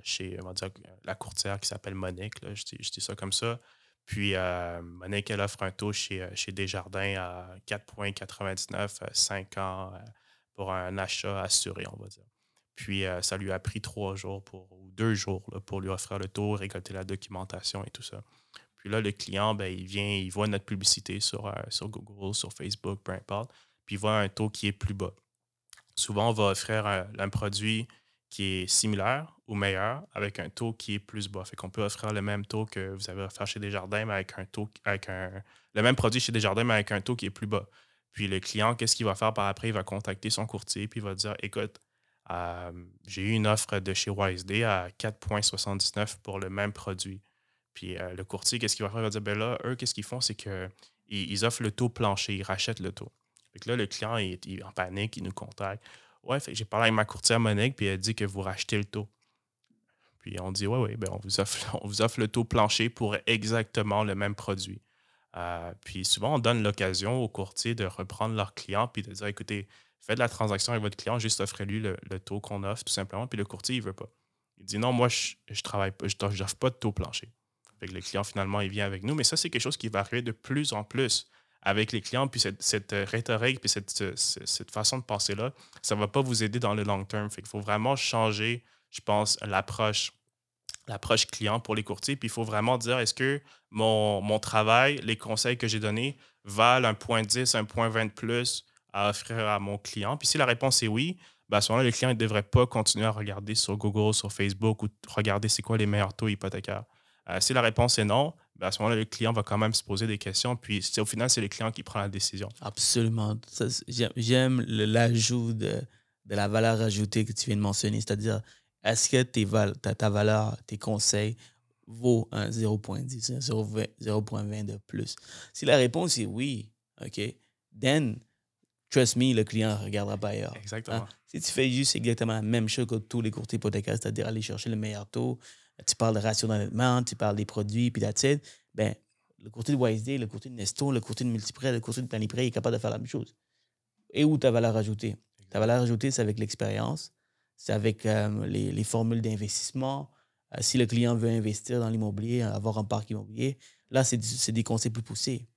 chez on va dire, la courtière qui s'appelle Monique, là, je, dis, ça comme ça. Puis Monique, elle offre un taux chez, chez Desjardins à 4,99, 5 ans pour un achat assuré, on va dire. Puis euh, ça lui a pris trois jours pour, ou deux jours pour lui offrir le tour, récolter la documentation et tout ça. Puis là, le client, ben, il vient, il voit notre publicité sur, euh, sur Google, sur Facebook, peu puis il voit un taux qui est plus bas. Souvent, on va offrir un, produit qui est similaire ou meilleur avec un taux qui est plus bas. Fait qu'on peut offrir le même taux que vous avez offert chez Desjardins, mais avec un taux, avec un, le même produit chez Desjardins, mais avec un taux qui est plus bas. Puis le client, qu'est-ce qu'il va faire par après? Il va contacter son courtier, puis il va dire Écoute, euh, j'ai eu une offre de chez YSD à 4,79 pour le même produit. Puis euh, le courtier, qu'est-ce qu'il va faire? Il va dire Ben là, eux, qu'est-ce qu'ils font? C'est qu'ils ils offrent le taux plancher, ils rachètent le taux. Fait là, le client est, en panique, il nous contacte. Ouais, j'ai parlé avec ma courtière Monique, puis elle dit que vous rachetez le taux. Puis on dit Ouais, oui, ben on, vous offre, on vous offre le taux plancher pour exactement le même produit. Euh, puis souvent, on donne l'occasion aux courtiers de reprendre leur client puis de dire écoutez, faites la transaction avec votre client, juste offrez-lui le, taux qu'on offre, tout simplement. Puis le courtier, il ne veut pas. Il dit non, moi, je ne travaille pas, je n'offre pas de taux plancher. Le client, finalement, il vient avec nous. Mais ça, c'est quelque chose qui va arriver de plus en plus avec les clients. Puis cette, cette rhétorique, puis cette, cette, façon de penser-là, ça ne va pas vous aider dans le long terme. Fait qu'il faut vraiment changer, je pense, l'approche l'approche client pour les courtiers. Puis il faut vraiment dire est-ce que mon, mon, travail, les conseils que j'ai donnés valent un point 10, un point 20 de plus à offrir à mon client? Puis si la réponse est oui, ben à ce moment-là, le client ne devrait pas continuer à regarder sur Google, sur Facebook ou regarder c'est quoi les meilleurs taux hypothécaires. Euh, si la réponse est non, ben à ce moment-là, le client va quand même se poser des questions. Puis au final, c'est le client qui prend la décision. Absolument. J'aime l'ajout de, de la valeur ajoutée que tu viens de mentionner, c'est-à-dire est-ce que tes ta, ta, valeur, tes conseils vaut un 0.10, un 0.20 de plus? Si la réponse est oui, OK, then, trust me, le client ne regardera pas ailleurs. Exactement. Hein? Si tu fais juste exactement la même chose que tous les courtiers hypothécaires, c'est-à-dire aller chercher le meilleur taux, tu parles de ratio d'endettement, tu parles des produits, puis that's ben, le courtier de YSD, le courtier de Nesto, le courtier de Multiprêt, le courtier de Planiprêt est capable de faire la même chose. Et où ta valeur ajoutée? Ta valeur ajoutée, c'est avec l'expérience, c'est avec euh, les, formules d'investissement. Euh, si le client veut investir dans l'immobilier, avoir un parc immobilier, là, c'est des conseils plus poussés.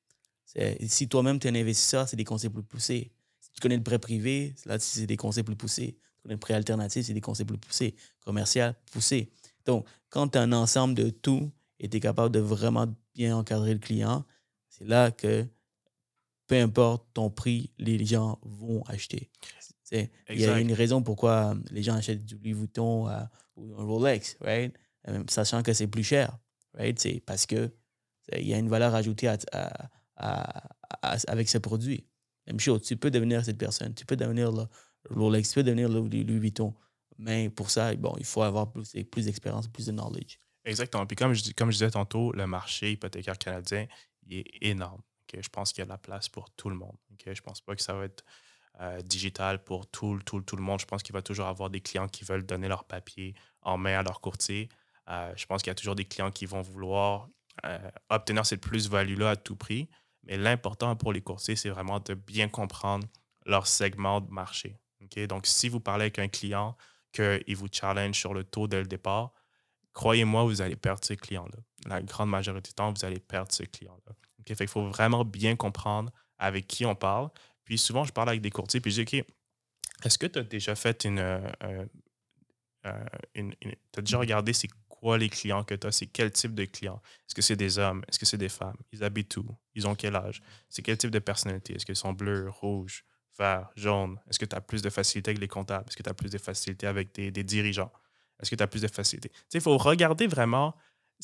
Si toi-même, tu es un investisseur, c'est des conseils plus poussés. Si tu connais le prêt privé, là, c'est des conseils plus poussés. Tu connais le prêt alternatif, c'est des conseils plus poussés. Commercial, poussé. Donc, quand tu as un ensemble de tout et tu es capable de vraiment bien encadrer le client, c'est là que peu importe ton prix, les gens vont acheter. Il y a une raison pourquoi les gens achètent du Louis Vuitton euh, ou un Rolex, right? Euh, sachant que c'est plus cher. Right? C'est parce que il y a une valeur ajoutée avec ce produit. Même chose, tu peux devenir cette personne, tu peux devenir le Rolex, tu peux devenir le Louis Vuitton. Mais pour ça, bon, il faut avoir plus, plus d'expérience, plus de knowledge. Exactement. Puis comme je, comme je disais tantôt, le marché hypothécaire canadien, il est énorme. Je pense qu'il y a de la place pour tout le monde. Je ne pense pas que ça va être euh, digital pour tout, tout, tout le monde. Je pense qu'il va toujours avoir des clients qui veulent donner leur papier en main à leur courtier. Euh, je pense qu'il y a toujours des clients qui vont vouloir euh, obtenir cette plus-value-là à tout prix. Mais l'important pour les courtiers, c'est vraiment de bien comprendre leur segment de marché. Donc, si vous parlez avec un client qu'il vous challenge sur le taux dès le départ, croyez-moi, vous allez perdre ces clients-là. La grande majorité du temps, vous allez perdre ces clients-là. Il faut vraiment bien comprendre avec qui on parle. Puis souvent, je parle avec des courtiers, puis je dis, OK, est-ce que tu as déjà fait une... Euh, euh, une, tu as déjà regardé c'est quoi les clients que tu as, c'est quel type de clients? Est-ce que c'est des hommes? Est-ce que c'est des femmes? Ils habitent où? Ils ont quel âge? C'est quel type de personnalité? Est-ce qu'ils sont bleus, rouges, verts, jaunes? Est-ce que tu as plus de facilité avec les comptables? Est-ce que tu as plus de facilité avec des, dirigeants? Est-ce que tu as plus de facilité? Il faut regarder vraiment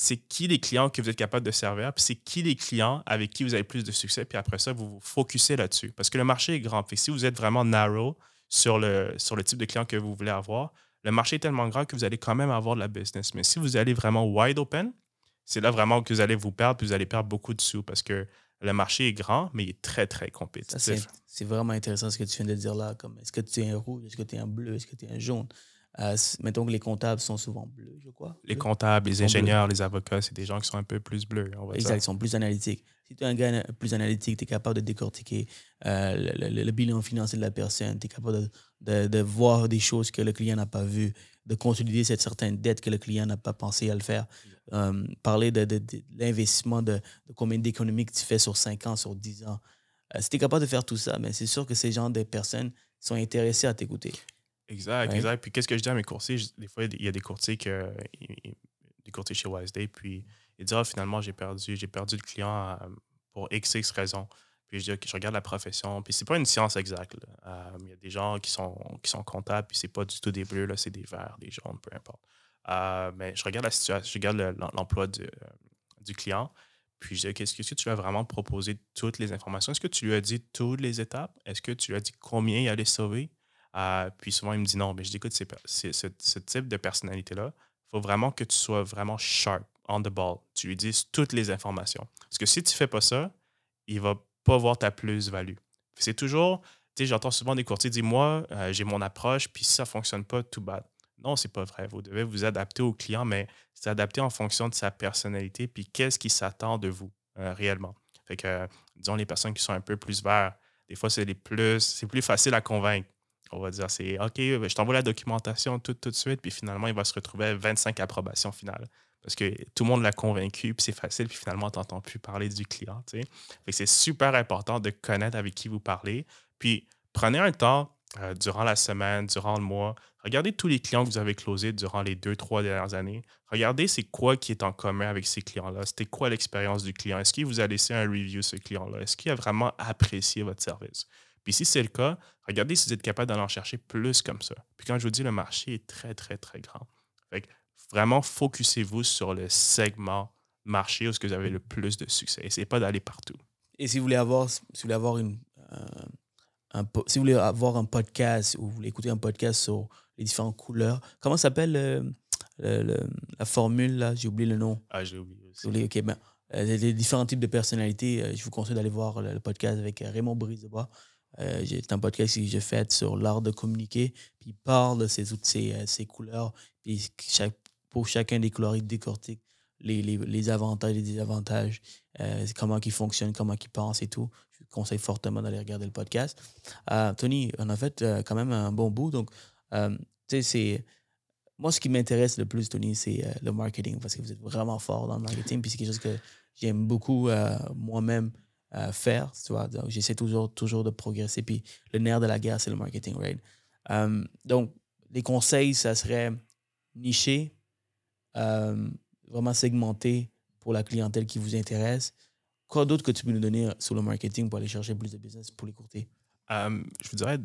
c'est qui les clients que vous êtes capable de servir, puis c'est qui les clients avec qui vous avez plus de succès, puis après ça, vous vous focussez là-dessus. Parce que le marché est grand. Si vous êtes vraiment narrow sur le, sur le type de client que vous voulez avoir, le marché est tellement grand que vous allez quand même avoir de la business. Mais si vous allez vraiment wide open, c'est là vraiment que vous allez vous perdre, puis vous allez perdre beaucoup de sous parce que le marché est grand, mais il est très, très compétitif. C'est vraiment intéressant ce que tu viens de dire là. Comme est-ce que tu es un rouge, est-ce que tu es un bleu, est-ce que tu es un jaune? Euh, mettons que les comptables sont souvent bleus, je crois. Les comptables, les ingénieurs, les avocats, c'est des gens qui sont un peu plus bleus. On va exact, ils sont plus analytiques. Si tu es un gars plus analytique, tu es capable de décortiquer euh, le, bilan financier de la personne, tu es capable de, de, voir des choses que le client n'a pas vues, de consolider cette certaine dette que le client n'a pas pensé à le faire. Euh, parler de, de, l'investissement, de, combien d'économies que tu fais sur 5 ans, sur 10 ans. si tu es capable de faire tout ça, mais c'est sûr que ces gens de personnes sont intéressés à t'écouter. Exact, exact. Puis qu'est-ce que je dis à mes courtiers? Des fois, il y a des courtiers que des courtiers chez Day, puis ils disent ah, finalement, j'ai perdu, j'ai perdu le client euh, pour XX raisons. Puis je je regarde la profession. Puis c'est pas une science exacte. Euh, il y a des gens qui sont, qui sont comptables, puis c'est pas du tout des bleus, là, c'est des verts, des jaunes, peu importe. Euh, mais je regarde la situation, je regarde l'emploi du, du, client. Puis je dis, est-ce que tu lui as vraiment proposé toutes les informations? Est-ce que tu lui as dit toutes les étapes? Est-ce que tu lui as dit combien il allait sauver? Euh, puis souvent, il me dit non. Mais je dis, écoute, ce, type de personnalité-là, il faut vraiment que tu sois vraiment sharp, on the ball. Tu lui dises toutes les informations. Parce que si tu fais pas ça, il va pas voir ta plus-value. C'est toujours, tu sais, j'entends souvent des courtiers dire, moi, euh, j'ai mon approche, puis si ça ne fonctionne pas, tout bad. Non, c'est pas vrai. Vous devez vous adapter au client, mais c'est adapté en fonction de sa personnalité, puis qu'est-ce qui s'attend de vous euh, réellement. Fait que, disons, les personnes qui sont un peu plus verts, des fois, c'est les plus, c'est plus facile à convaincre on va dire, c'est OK, je t'envoie la documentation tout, tout de suite, puis finalement, il va se retrouver à 25 approbations finales. Parce que tout le monde l'a convaincu, puis c'est facile, puis finalement, tu n'entends plus parler du client. C'est super important de connaître avec qui vous parlez. Puis prenez un temps euh, durant la semaine, durant le mois. Regardez tous les clients que vous avez closés durant les deux, trois dernières années. Regardez c'est quoi qui est en commun avec ces clients-là. C'était quoi l'expérience du client? Est-ce qu'il vous a laissé un review, ce client-là? Est-ce qu'il a vraiment apprécié votre service? Puis si c'est le cas, regardez si vous êtes capable d'en chercher plus comme ça. Puis quand je vous dis, le marché est très, très, très grand. Vraiment, focussez-vous sur le segment marché où vous avez le plus de succès. Essayez pas d'aller partout. Et si vous voulez avoir, si vous voulez avoir une, euh, un, si vous voulez avoir un podcast ou vous voulez écouter un podcast sur les différentes couleurs, comment s'appelle la formule là? J'ai oublié le nom. Ah, j'ai oublié aussi. OK, ben, euh, les, différents types de personnalités, euh, je vous conseille d'aller voir le, podcast avec Raymond Brisebois. Euh, c'est un podcast que j'ai fait sur l'art de communiquer. Puis il parle de ces outils, ces, couleurs. Puis chaque, pour chacun des couleurs, il décortique les, les, les avantages les désavantages, euh, comment ils fonctionnent, comment ils pensent et tout. Je vous conseille fortement d'aller regarder le podcast. Euh, Tony, on a fait quand même un bon bout. Donc, tu sais, c'est. Moi, ce qui m'intéresse le plus, Tony, c'est le marketing parce que vous êtes vraiment fort dans le marketing. Puis c'est quelque chose que j'aime beaucoup moi-même faire. Tu vois, donc j'essaie toujours, toujours de progresser. Puis le nerf de la guerre, c'est le marketing, right? Euh, donc, les conseils, ça serait nicher, euh, vraiment segmenter pour la clientèle qui vous intéresse. Quoi d'autre que tu peux nous donner sur le marketing pour aller chercher plus de business pour les? Euh, je vous dirais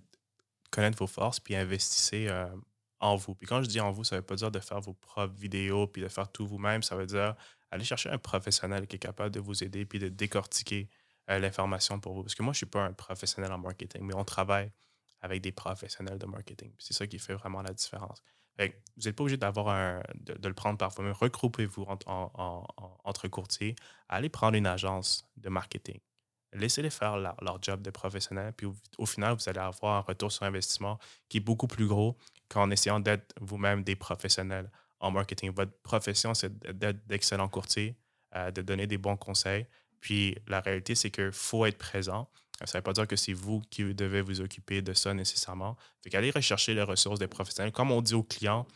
connaître vos forces puis investissez en vous. Puis quand je dis en vous, ça ne veut pas dire de faire vos propres vidéos puis de faire tout vous-même. Ça veut dire aller chercher un professionnel qui est capable de vous aider puis de décortiquer euh, l'information pour vous. Parce que moi, je ne suis pas un professionnel en marketing, mais on travaille avec des professionnels de marketing. C'est ça qui fait vraiment la différence. Vous n'êtes pas obligé d'avoir un, de, le prendre par vous-même. Regroupez-vous entre courtiers. Allez prendre une agence de marketing. Laissez-les faire leur, job de professionnel. Puis au, final, vous allez avoir un retour sur investissement qui est beaucoup plus gros qu'en essayant d'être vous-même des professionnels en marketing. Votre profession, c'est d'être d'excellents courtiers, euh, de donner des bons conseils. Puis la réalité, c'est qu'il faut être présent. Ça ne veut pas dire que c'est vous qui devez vous occuper de ça nécessairement. Fait qu'aller rechercher les ressources des professionnels. Comme on dit aux clients,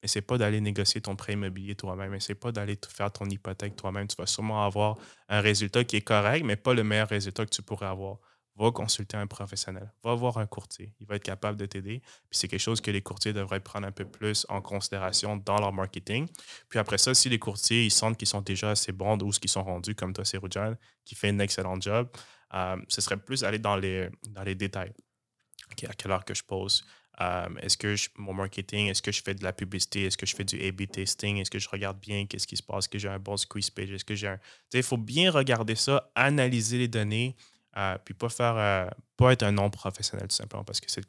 essaie pas d'aller négocier ton prêt immobilier toi-même. Essaie pas d'aller faire ton hypothèque toi-même. Tu vas sûrement avoir un résultat qui est correct, mais pas le meilleur résultat que tu pourrais avoir va consulter un professionnel, va voir un courtier. Il va être capable de t'aider. Puis c'est quelque chose que les courtiers devraient prendre un peu plus en considération dans leur marketing. Puis après ça, si les courtiers ils sentent qu'ils sont déjà assez bons ou ce qu'ils sont rendus, comme toi, Seroujan, qui fait un excellent job, euh, ce serait plus aller dans les, dans les détails. à quelle heure que je pose? Euh, est-ce que mon marketing, est-ce que je fais de la publicité, est-ce que je fais du A-B testing, est-ce que je regarde bien qu'est-ce qui se passe, est-ce que j'ai un bon squeeze page, est-ce que j'ai un... Il faut bien regarder ça, analyser les données, euh, puis pas faire euh, pas être un non-professionnel tout simplement parce que cette,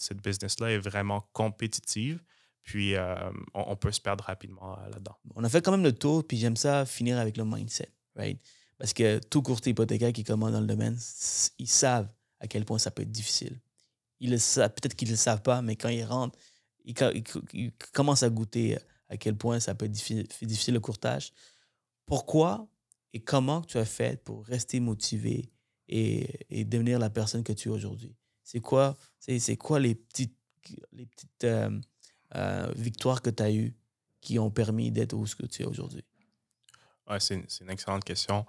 cette, business-là est vraiment compétitive. Puis on, peut se perdre rapidement là-dedans. On a fait quand même le tour, puis j'aime ça finir avec le mindset, right? Parce que tout courtier hypothécaire qui commande dans le domaine, ils savent à quel point ça peut être difficile peut-être qu'ils ne le savent pas, mais quand ils rentrent, ils, commencent à goûter à quel point ça peut être difficile, le courtage. Pourquoi et comment tu as fait pour rester motivé et, devenir la personne que tu es aujourd'hui? C'est quoi, quoi les petites, les petites euh, euh, victoires que tu as eues qui ont permis d'être où ce que tu es aujourd'hui? Ouais, c'est, une excellente question.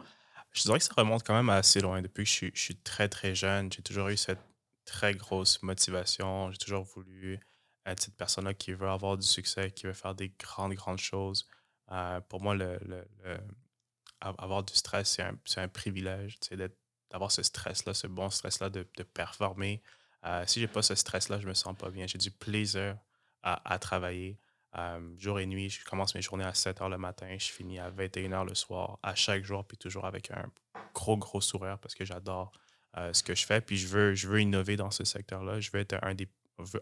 Je dirais que ça remonte quand même assez loin. Depuis que je je suis très, très jeune, j'ai toujours eu cette très grosse motivation. J'ai toujours voulu être cette personne-là qui veut avoir du succès, qui veut faire des grandes, grandes choses. Euh, pour moi, le, avoir du stress, c'est un, un, privilège d'avoir ce stress-là, ce bon stress-là de, de, performer. Euh, si je n'ai pas ce stress-là, je ne me sens pas bien. J'ai du plaisir à, travailler. Euh, jour et nuit, je commence mes journées à 7 h le matin, je finis à 21 h le soir, à chaque jour, puis toujours avec un gros, gros sourire parce que j'adore euh, ce que je fais. Puis je veux, je veux innover dans ce secteur-là. Je veux être un des.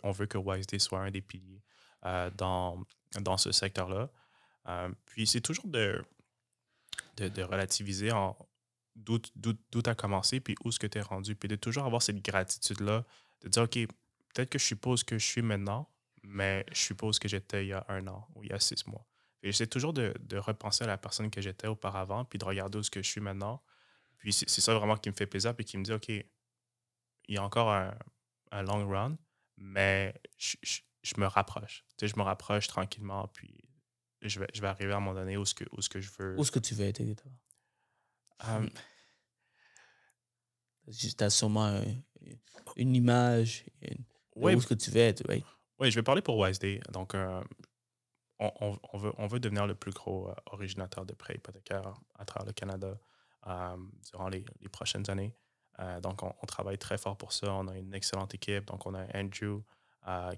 On veut, que WiseDay soit un des piliers euh, dans, dans ce secteur-là. Puis c'est toujours de, de, relativiser en d'où tu as commencé, puis où est-ce que tu es rendu, puis de toujours avoir cette gratitude-là, de dire, OK, peut-être que je suppose que je suis maintenant, mais je suppose que j'étais il y a un an ou il y a six mois. Et j'essaie toujours de, de, repenser à la personne que j'étais auparavant, puis de regarder où ce que je suis maintenant, puis c'est ça vraiment qui me fait plaisir, puis qui me dit, OK, il y a encore un, un long run, mais je, je, me rapproche. Tu sais, je me rapproche tranquillement, puis je vais, je vais arriver à un moment donné où ce que, où ce que je veux. Où est-ce que tu veux être? Um, tu as sûrement une image où est-ce que tu veux être, oui. Oui, je vais parler pour WiseDay. Donc, euh, on, on, veut, on veut devenir le plus gros euh, originateur de prêts hypothécaires à travers le Canada. Euh, durant les, prochaines années. Donc, on, travaille très fort pour ça. On a une excellente équipe. Donc, on a Andrew,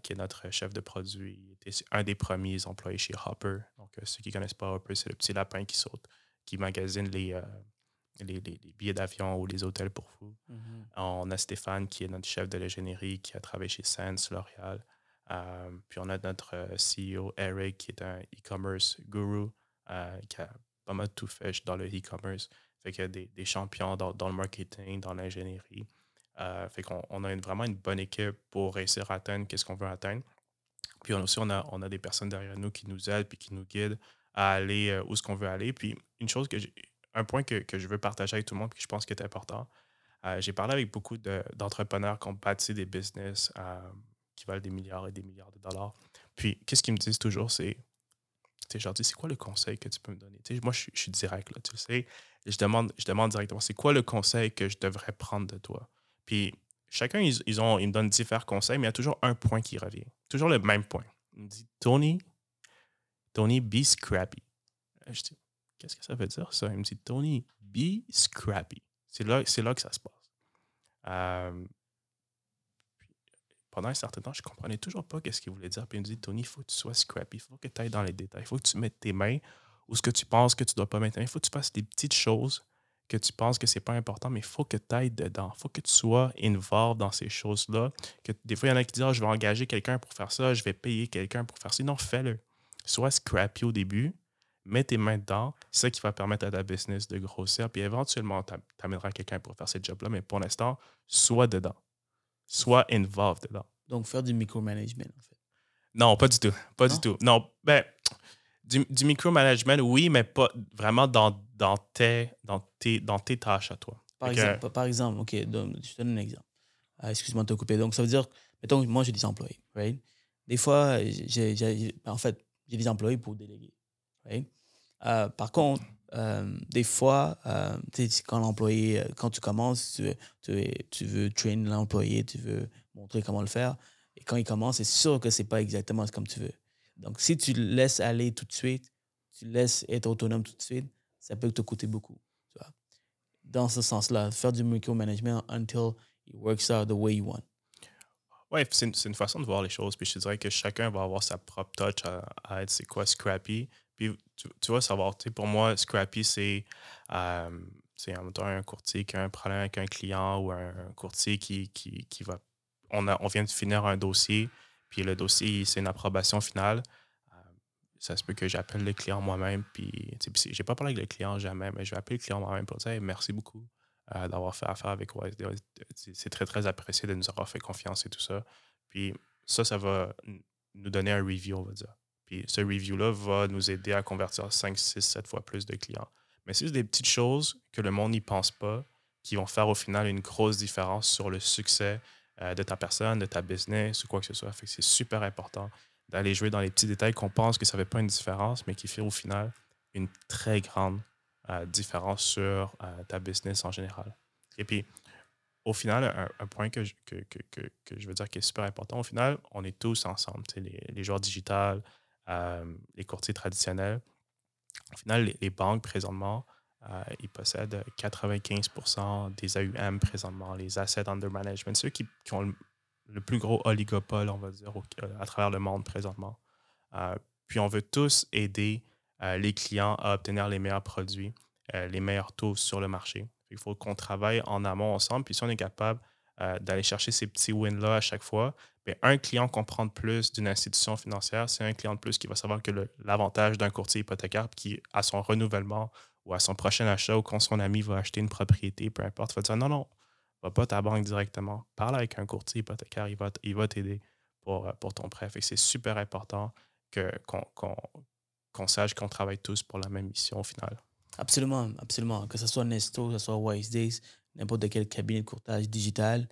qui est notre chef de produit. Il était un des premiers employés chez Hopper. Donc, ceux qui ne connaissent pas Hopper, c'est le petit lapin qui saute, qui magasine les, les, billets d'avion ou les hôtels pour vous. Mm-hmm. On a Stéphane, qui est notre chef de l'ingénierie, qui a travaillé chez Sense, L'Oréal. puis on a notre CEO, Eric, qui est un e-commerce guru, qui a pas mal tout fait dans le e-commerce. Fait qu'il y a des, des champions dans, dans, le marketing, dans l'ingénierie. Euh, fait qu'on on a vraiment une bonne équipe pour réussir à atteindre ce qu'on veut atteindre. Puis on, aussi, on a, on a des personnes derrière nous qui nous aident puis qui nous guident à aller euh, où ce qu'on veut aller. Puis une chose que un point que, que, je veux partager avec tout le monde que je pense qui est important, euh, j'ai parlé avec beaucoup d'entrepreneurs qui ont bâti des business qui valent des milliards et des milliards de dollars. Puis qu'est-ce qu'ils me disent toujours, c'est je leur dis, c'est quoi le conseil que tu peux me donner? moi, je, suis direct, là, tu sais. je demande, je demande directement, c'est quoi le conseil que je devrais prendre de toi? Puis chacun, ils, ont, ils me donnent différents conseils, mais il y a toujours un point qui revient. Toujours le même point. Il me dit, Tony, Tony, be scrappy. Je dis, qu'est-ce que ça veut dire, ça? Il me dit, Tony, be scrappy. C'est là, là que ça se passe. Euh, pendant un certain temps, je ne comprenais toujours pas ce qu'il voulait dire. Puis il me dit Tony, il faut que tu sois scrappy, il faut que tu ailles dans les détails, il faut que tu mettes tes mains où ce que tu penses que tu ne dois pas mettre. Il faut que tu fasses des petites choses que tu penses que ce n'est pas important, mais il faut que tu ailles dedans. Il faut que tu sois involved dans ces choses-là. Des fois, il y en a qui disent ah, Je vais engager quelqu'un pour faire ça, je vais payer quelqu'un pour faire ça. Non, fais-le. Sois scrappy au début, mets tes mains dedans. C'est ça qui va permettre à ta business de grossir. Puis éventuellement, tu amèneras quelqu'un pour faire ce job-là. Mais pour l'instant, sois dedans soit involved dedans. Donc, faire du micromanagement, en fait. Non, pas du tout. Pas du tout. Non, ben, du, du micromanagement, oui, mais pas vraiment dans, dans, tes, dans, tes, dans tes tâches à toi. Par, exemple, par exemple, OK, je te donne un exemple. Ah, excuse-moi de te couper. Donc, ça veut dire, mettons, moi, j'ai des employés, right? Des fois, j'ai, en fait, j'ai des employés pour déléguer, right? Euh, par contre, euh, des fois, euh, quand l'employé, euh, quand tu commences, tu tu, veux train l'employé, tu veux montrer comment le faire. Et quand il commence, c'est sûr que c'est pas exactement comme tu veux. Donc, si tu laisses aller tout de suite, tu laisses être autonome tout de suite, ça peut te coûter beaucoup. Tu vois? Dans ce sens-là, faire du micromanagement until it works out the way you want. Oui, c'est une, une, façon de voir les choses. Puis je te dirais que chacun va avoir sa propre touch à, être c'est quoi Scrappy. Puis tu, tu vas savoir, pour moi, Scrappy, c'est euh, un, un courtier qui a un problème avec un client ou un, courtier qui, va. On, vient de finir un dossier, puis le dossier, c'est une approbation finale. Euh, ça se peut que j'appelle le client moi-même, puis j'ai pas parlé avec le client jamais, mais je vais appeler le client moi-même pour dire merci beaucoup euh, d'avoir fait affaire avec YSD. C'est très, très apprécié de nous avoir fait confiance et tout ça. Puis ça, ça va nous donner un review, on va dire. Puis ce review-là va nous aider à convertir 5, 6, 7 fois plus de clients. Mais c'est des petites choses que le monde n'y pense pas qui vont faire au final une grosse différence sur le succès euh, de ta personne, de ta business ou quoi que ce soit. Fait que c'est super important d'aller jouer dans les petits détails qu'on pense que ça ne fait pas une différence, mais qui fait au final une très grande euh, différence sur euh, ta business en général. Et puis, au final, un, point que je, que, que, que, je veux dire qui est super important, au final, on est tous ensemble, les, les joueurs digitales, les courtiers traditionnels. Au final, les, banques présentement, ils possèdent 95% des AUM présentement, les assets under management, ceux qui, ont le, plus gros oligopole, on va dire, à travers le monde présentement. puis on veut tous aider euh, les clients à obtenir les meilleurs produits, euh, les meilleurs taux sur le marché. Il faut qu'on travaille en amont ensemble. Puis si on est capable euh, d'aller chercher ces petits wins-là à chaque fois, bien, un client comprend plus d'une institution financière, c'est un client de plus qui va savoir que l'avantage d'un courtier hypothécaire qui, à son renouvellement ou à son prochain achat ou quand son ami va acheter une propriété, peu importe, va dire non, non, va pas ta banque directement. Parle avec un courtier hypothécaire, il va, t'aider pour, pour ton prêt. c'est super important qu'on qu'on sache qu'on travaille tous pour la même mission au final. Absolument, absolument. Que ce soit Nesto, que ce soit Wise Days, n'importe quel cabinet de courtage digital,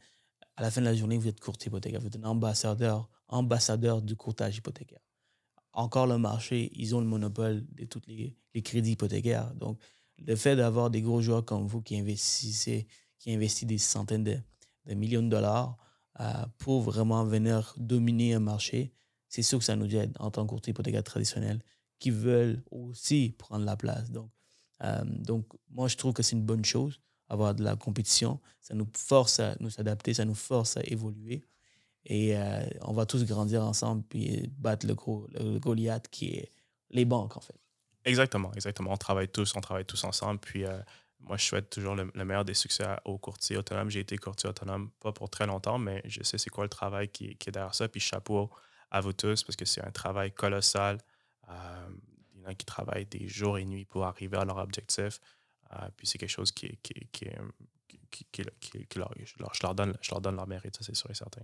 à la fin de la journée, vous êtes courtier hypothécaire, vous êtes un ambassadeur, ambassadeur du courtage hypothécaire. Encore le marché, ils ont le monopole de tous les, crédits hypothécaires. Donc, le fait d'avoir des gros joueurs comme vous qui investissez, qui investissent des centaines de, millions de dollars euh, pour vraiment venir dominer un marché, c'est sûr que ça nous aide en tant que courtier hypothécaire traditionnel qui veulent aussi prendre la place. Donc, euh, donc moi, je trouve que c'est une bonne chose, avoir de la compétition. Ça nous force à nous adapter, ça nous force à évoluer. Et euh, on va tous grandir ensemble puis battre le, gros, le Goliath qui est les banques, en fait. Exactement, exactement. On travaille tous, on travaille tous ensemble. Puis euh, moi, je souhaite toujours le, meilleur des succès aux courtiers autonomes. J'ai été courtier autonome, pas pour très longtemps, mais je sais c'est quoi le travail qui, est derrière ça. Puis chapeau à vous tous parce que c'est un travail colossal. Euh, il y en a qui travaillent des jours et nuits pour arriver à leur objectif. Euh, puis c'est quelque chose qui, qui, qui, qui, leur, je, leur, donne, je leur donne leur mérite, ça c'est sûr et certain.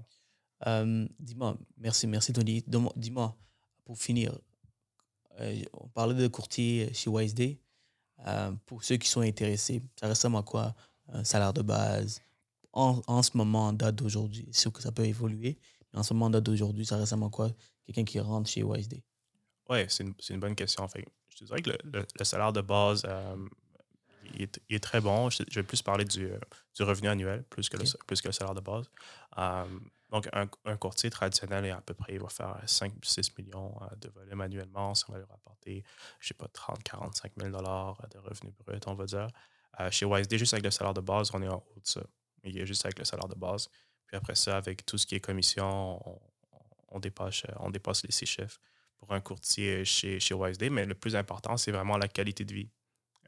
Euh, dis-moi, merci, merci Tony. Dis-moi, pour finir, on parlait de courtier chez WiseD. pour ceux qui sont intéressés, ça ressemble à quoi un salaire de base? En, en ce moment, en date d'aujourd'hui C'est sûr que ça peut évoluer, mais en ce moment, en date d'aujourd'hui, ça ressemble à quoi? Quelqu'un qui rentre chez WiseD oui, c'est une, une, bonne question. Fait, je te dirais que le, le, salaire de base, euh, il, est, il, est, très bon. Je, vais plus parler du, euh, du revenu annuel plus que, le, plus que le salaire de base. Euh, donc, un, un, courtier traditionnel, est à peu près, il va faire 5-6 millions de volume annuellement. Ça va lui rapporter, je sais pas, 30-45 000 de revenus bruts, on va dire. chez YSD, juste avec le salaire de base, on est en haut de ça. Il a juste avec le salaire de base. Puis après ça, avec tout ce qui est commission, on, on dépasse, on dépasse les six chiffres pour un courtier chez, chez WiseDay, mais le plus important, c'est vraiment la qualité de vie.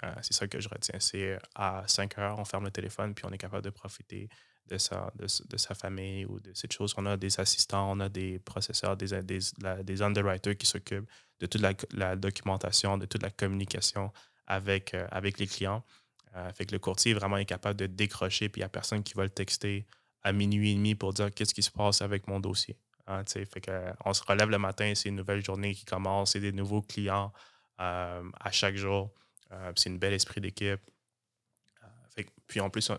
Euh, c'est ça que je retiens. C'est euh, à 5 heures, on ferme le téléphone, puis on est capable de profiter de sa, de, sa famille ou de cette chose. On a des assistants, on a des processeurs, des, des, underwriters qui s'occupent de toute la, documentation, de toute la communication avec, euh, avec les clients. fait que le courtier vraiment capable de décrocher, puis il n'y a personne qui va le texter à minuit et demi pour dire qu'est-ce qui se passe avec mon dossier. Hein, fait que, on se relève le matin, c'est une nouvelle journée qui commence, c'est des nouveaux clients euh, à chaque jour. Euh, c'est une belle esprit d'équipe. Euh, puis en plus,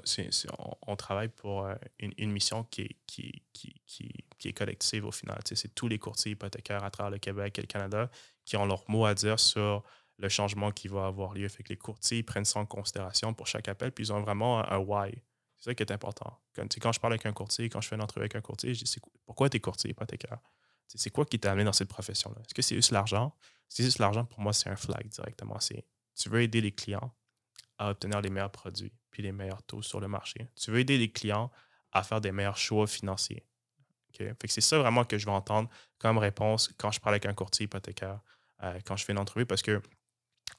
on, travaille pour une, mission qui est, collective au final. C'est tous les courtiers hypothécaires à travers le Québec et le Canada qui ont leur mot à dire sur le changement qui va avoir lieu. Fait que les courtiers prennent ça en considération pour chaque appel, puis ils ont vraiment un why. C'est ça qui est important. Quand, je parle avec un courtier, quand je fais une entrevue avec un courtier, je dis pourquoi tu es courtier hypothécaire? C'est quoi qui t'a amené dans cette profession-là? Est-ce que c'est juste l'argent? C'est juste l'argent, pour moi, c'est un flag directement. Tu veux aider les clients à obtenir les meilleurs produits puis les meilleurs taux sur le marché. Tu veux aider les clients à faire des meilleurs choix financiers. C'est ça vraiment que je veux entendre comme réponse quand je parle avec un courtier hypothécaire, euh, quand je fais une entrevue, parce que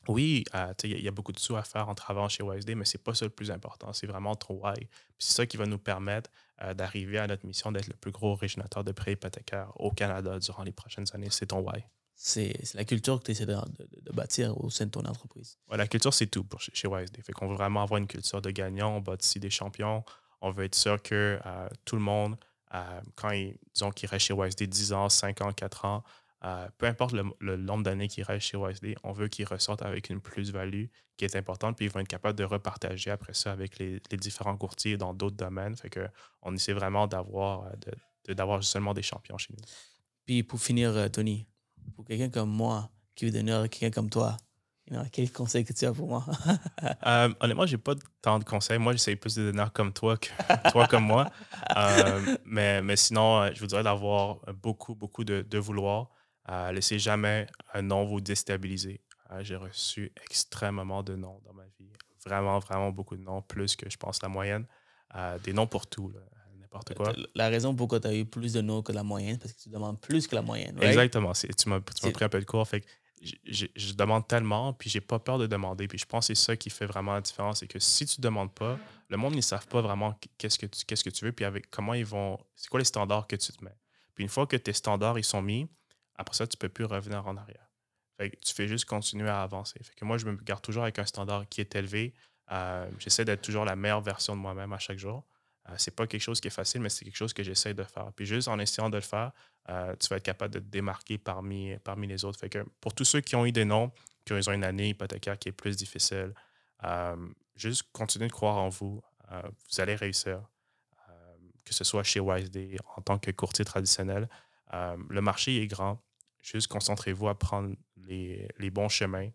oui, euh, il y, a beaucoup de sous à faire en travaillant chez YSD, mais ce n'est pas ça le plus important. C'est vraiment ton why. C'est ça qui va nous permettre euh, d'arriver à notre mission d'être le plus gros originateur de prêts hypothécaires au Canada durant les prochaines années. C'est ton why. C'est la culture que tu essaies de, bâtir au sein de ton entreprise. la culture, c'est tout pour chez, YSD. Fait qu'on veut vraiment avoir une culture de gagnant. On bâtit des champions. On veut être sûr que euh, tout le monde, quand ils, disons qu'ils restent chez YSD 10 ans, 5 ans, 4 ans, euh, peu importe le, nombre d'années qu'ils restent chez YSD, on veut qu'ils ressortent avec une plus-value qui est importante, puis ils vont être capables de repartager après ça avec les, différents courtiers dans d'autres domaines. Fait que on essaie vraiment d'avoir euh, d'avoir seulement des champions chez nous. Puis pour finir, euh, Tony, pour quelqu'un comme moi qui veut donner à quelqu'un comme toi, quel conseil que tu as pour moi? euh, honnêtement, j'ai pas tant de conseils. Moi, j'essaie plus de donner comme toi que toi comme moi. mais, mais sinon, je voudrais d'avoir beaucoup, beaucoup de, vouloir. Euh, laissez jamais un nom vous déstabiliser. Euh, j'ai reçu extrêmement de noms dans ma vie. Vraiment, vraiment beaucoup de noms, plus que je pense la moyenne. Euh, des noms pour tout, n'importe quoi. La raison pourquoi tu as eu plus de noms que la moyenne, parce que tu demandes plus que la moyenne. Exactement. Tu m'as pris un peu de cours. Fait je, demande tellement, puis j'ai pas peur de demander. Puis je pense que c'est ça qui fait vraiment la différence. C'est que si tu demandes pas, le monde, ils savent pas vraiment qu'est-ce que tu, qu'est-ce que tu veux, puis avec comment ils vont. C'est quoi les standards que tu te mets? Puis une fois que tes standards ils sont mis, après ça, tu ne peux plus revenir en arrière. tu fais juste continuer à avancer. Fait que moi, je me garde toujours avec un standard qui est élevé. Euh, j'essaie d'être toujours la meilleure version de moi-même à chaque jour. Euh, c'est pas quelque chose qui est facile, mais c'est quelque chose que j'essaie de faire. Puis juste en essayant de le faire, euh, tu vas être capable de te démarquer parmi, parmi les autres. Pour tous ceux qui ont eu des noms, qui ont une année hypothécaire qui est plus difficile, juste continuez de croire en vous. vous allez réussir. que ce soit chez YSD en tant que courtier traditionnel. le marché est grand. Juste concentrez-vous à prendre les, bons chemins.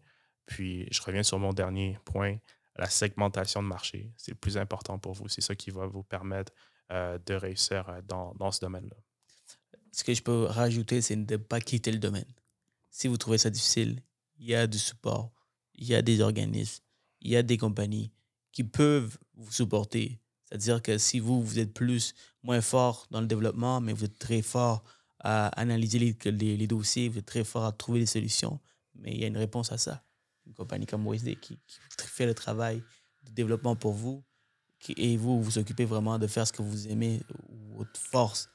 Puis je reviens sur mon dernier point, la segmentation de marché. C'est le plus important pour vous. C'est ça qui va vous permettre euh, de réussir euh, dans, ce domaine-là. Ce que je peux rajouter, c'est de ne pas quitter le domaine. Si vous trouvez ça difficile, il y a du support, il y a des organismes, il y a des compagnies qui peuvent vous supporter. C'est-à-dire que si vous, vous êtes plus, moins fort dans le développement, mais vous êtes très fort à analyser les, les, dossiers, vous êtes très fort à trouver des solutions, mais il y a une réponse à ça. Une compagnie comme WSD qui, fait le travail de développement pour vous et vous vous occupez vraiment de faire ce que vous aimez, où votre force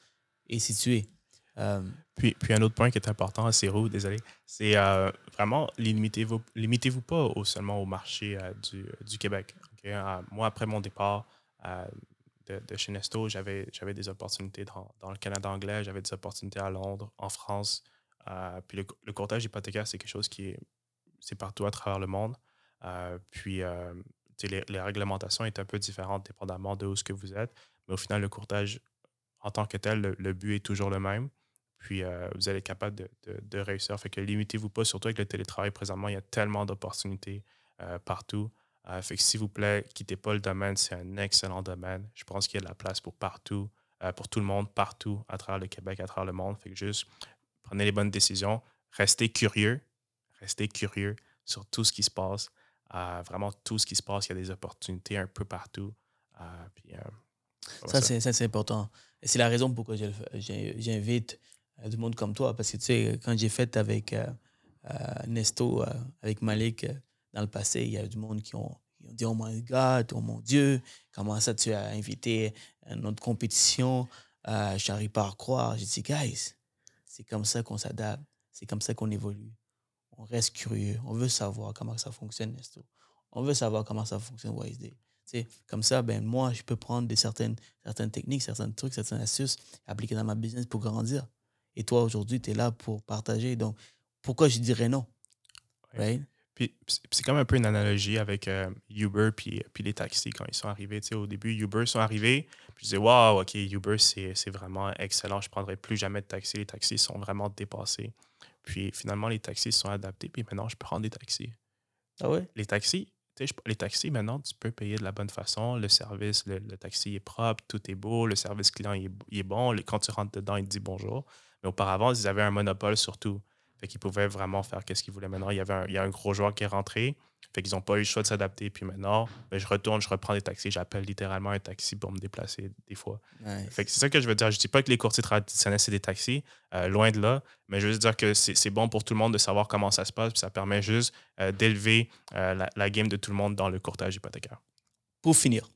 est située. Euh, puis, puis un autre point qui est important, c'est roux, désolé, c'est euh, vraiment limitez-vous limitez -vous pas seulement au marché euh, du, du, Québec. moi, après mon départ, de, chez Nesto, j'avais des opportunités dans, dans, le Canada anglais, j'avais des opportunités à Londres, en France. Puis le, le, courtage hypothécaire, c'est quelque chose qui est, c'est partout à travers le monde. Euh, puis euh, les, les, réglementations sont un peu différentes dépendamment de où ce que vous êtes. Mais au final, le courtage, en tant que tel, le, but est toujours le même. Puis vous allez être capable de, de, de, réussir. Fait que limitez-vous pas, surtout avec le télétravail présentement, il y a tellement d'opportunités partout. Euh, fait que s'il vous plaît, quittez pas le domaine, c'est un excellent domaine. Je pense qu'il y a de la place pour partout, euh, pour tout le monde, partout, à travers le Québec, à travers le monde. Fait que juste prenez les bonnes décisions, restez curieux, restez curieux sur tout ce qui se passe. Euh, vraiment tout ce qui se passe, il y a des opportunités un peu partout. ça, ça. c'est important. Et c'est la raison pourquoi j'invite du monde comme toi. Parce que tu sais, quand j'ai fait avec Nesto, avec Malik, dans le passé, il y a du monde qui ont, dit Oh my God, oh mon Dieu, comment ça tu as invité notre compétition? Euh, Je n'arrive pas à croire. J'ai dit Guys, c'est comme ça qu'on s'adapte, c'est comme ça qu'on évolue. On reste curieux, on veut savoir comment ça fonctionne, Nesto. On veut savoir comment ça fonctionne, YSD. C'est comme ça, ben, moi, je peux prendre des certaines, certaines techniques, certains trucs, certaines astuces, appliquer dans ma business pour grandir. Et toi, aujourd'hui, tu es là pour partager. Donc, pourquoi je dirais non? Right? Puis c'est comme un peu une analogie avec euh, Uber puis, puis les taxis quand ils sont arrivés. Tu sais, au début, Uber sont arrivés. Puis je disais, waouh, OK, Uber, c'est vraiment excellent. Je ne prendrai plus jamais de taxi. Les taxis sont vraiment dépassés. Puis finalement, les taxis sont adaptés. Puis maintenant, je peux prendre des taxis. Ah ouais? Les taxis, les taxis, maintenant, tu peux payer de la bonne façon. Le service, le, taxi est propre, tout est beau. Le service client il est, bon. Quand tu rentres dedans, il te dit bonjour. Mais auparavant, ils avaient un monopole sur tout. Fait qu'ils pouvaient vraiment faire qu'est-ce qu'ils voulaient maintenant. Il y avait un, il y a un gros joueur qui est rentré. Fait qu'ils n'ont pas eu le choix de s'adapter. Puis maintenant, ben, je retourne, je reprends des taxis. J'appelle littéralement un taxi pour me déplacer des fois. Nice. Fait que c'est ça que je veux dire. Je dis pas que les courtiers traditionnels, c'est des taxis. euh, loin de là. Mais je veux juste dire que c'est bon pour tout le monde de savoir comment ça se passe. Puis ça permet juste euh, d'élever euh, la, la game de tout le monde dans le courtage hypothécaire. Pour finir,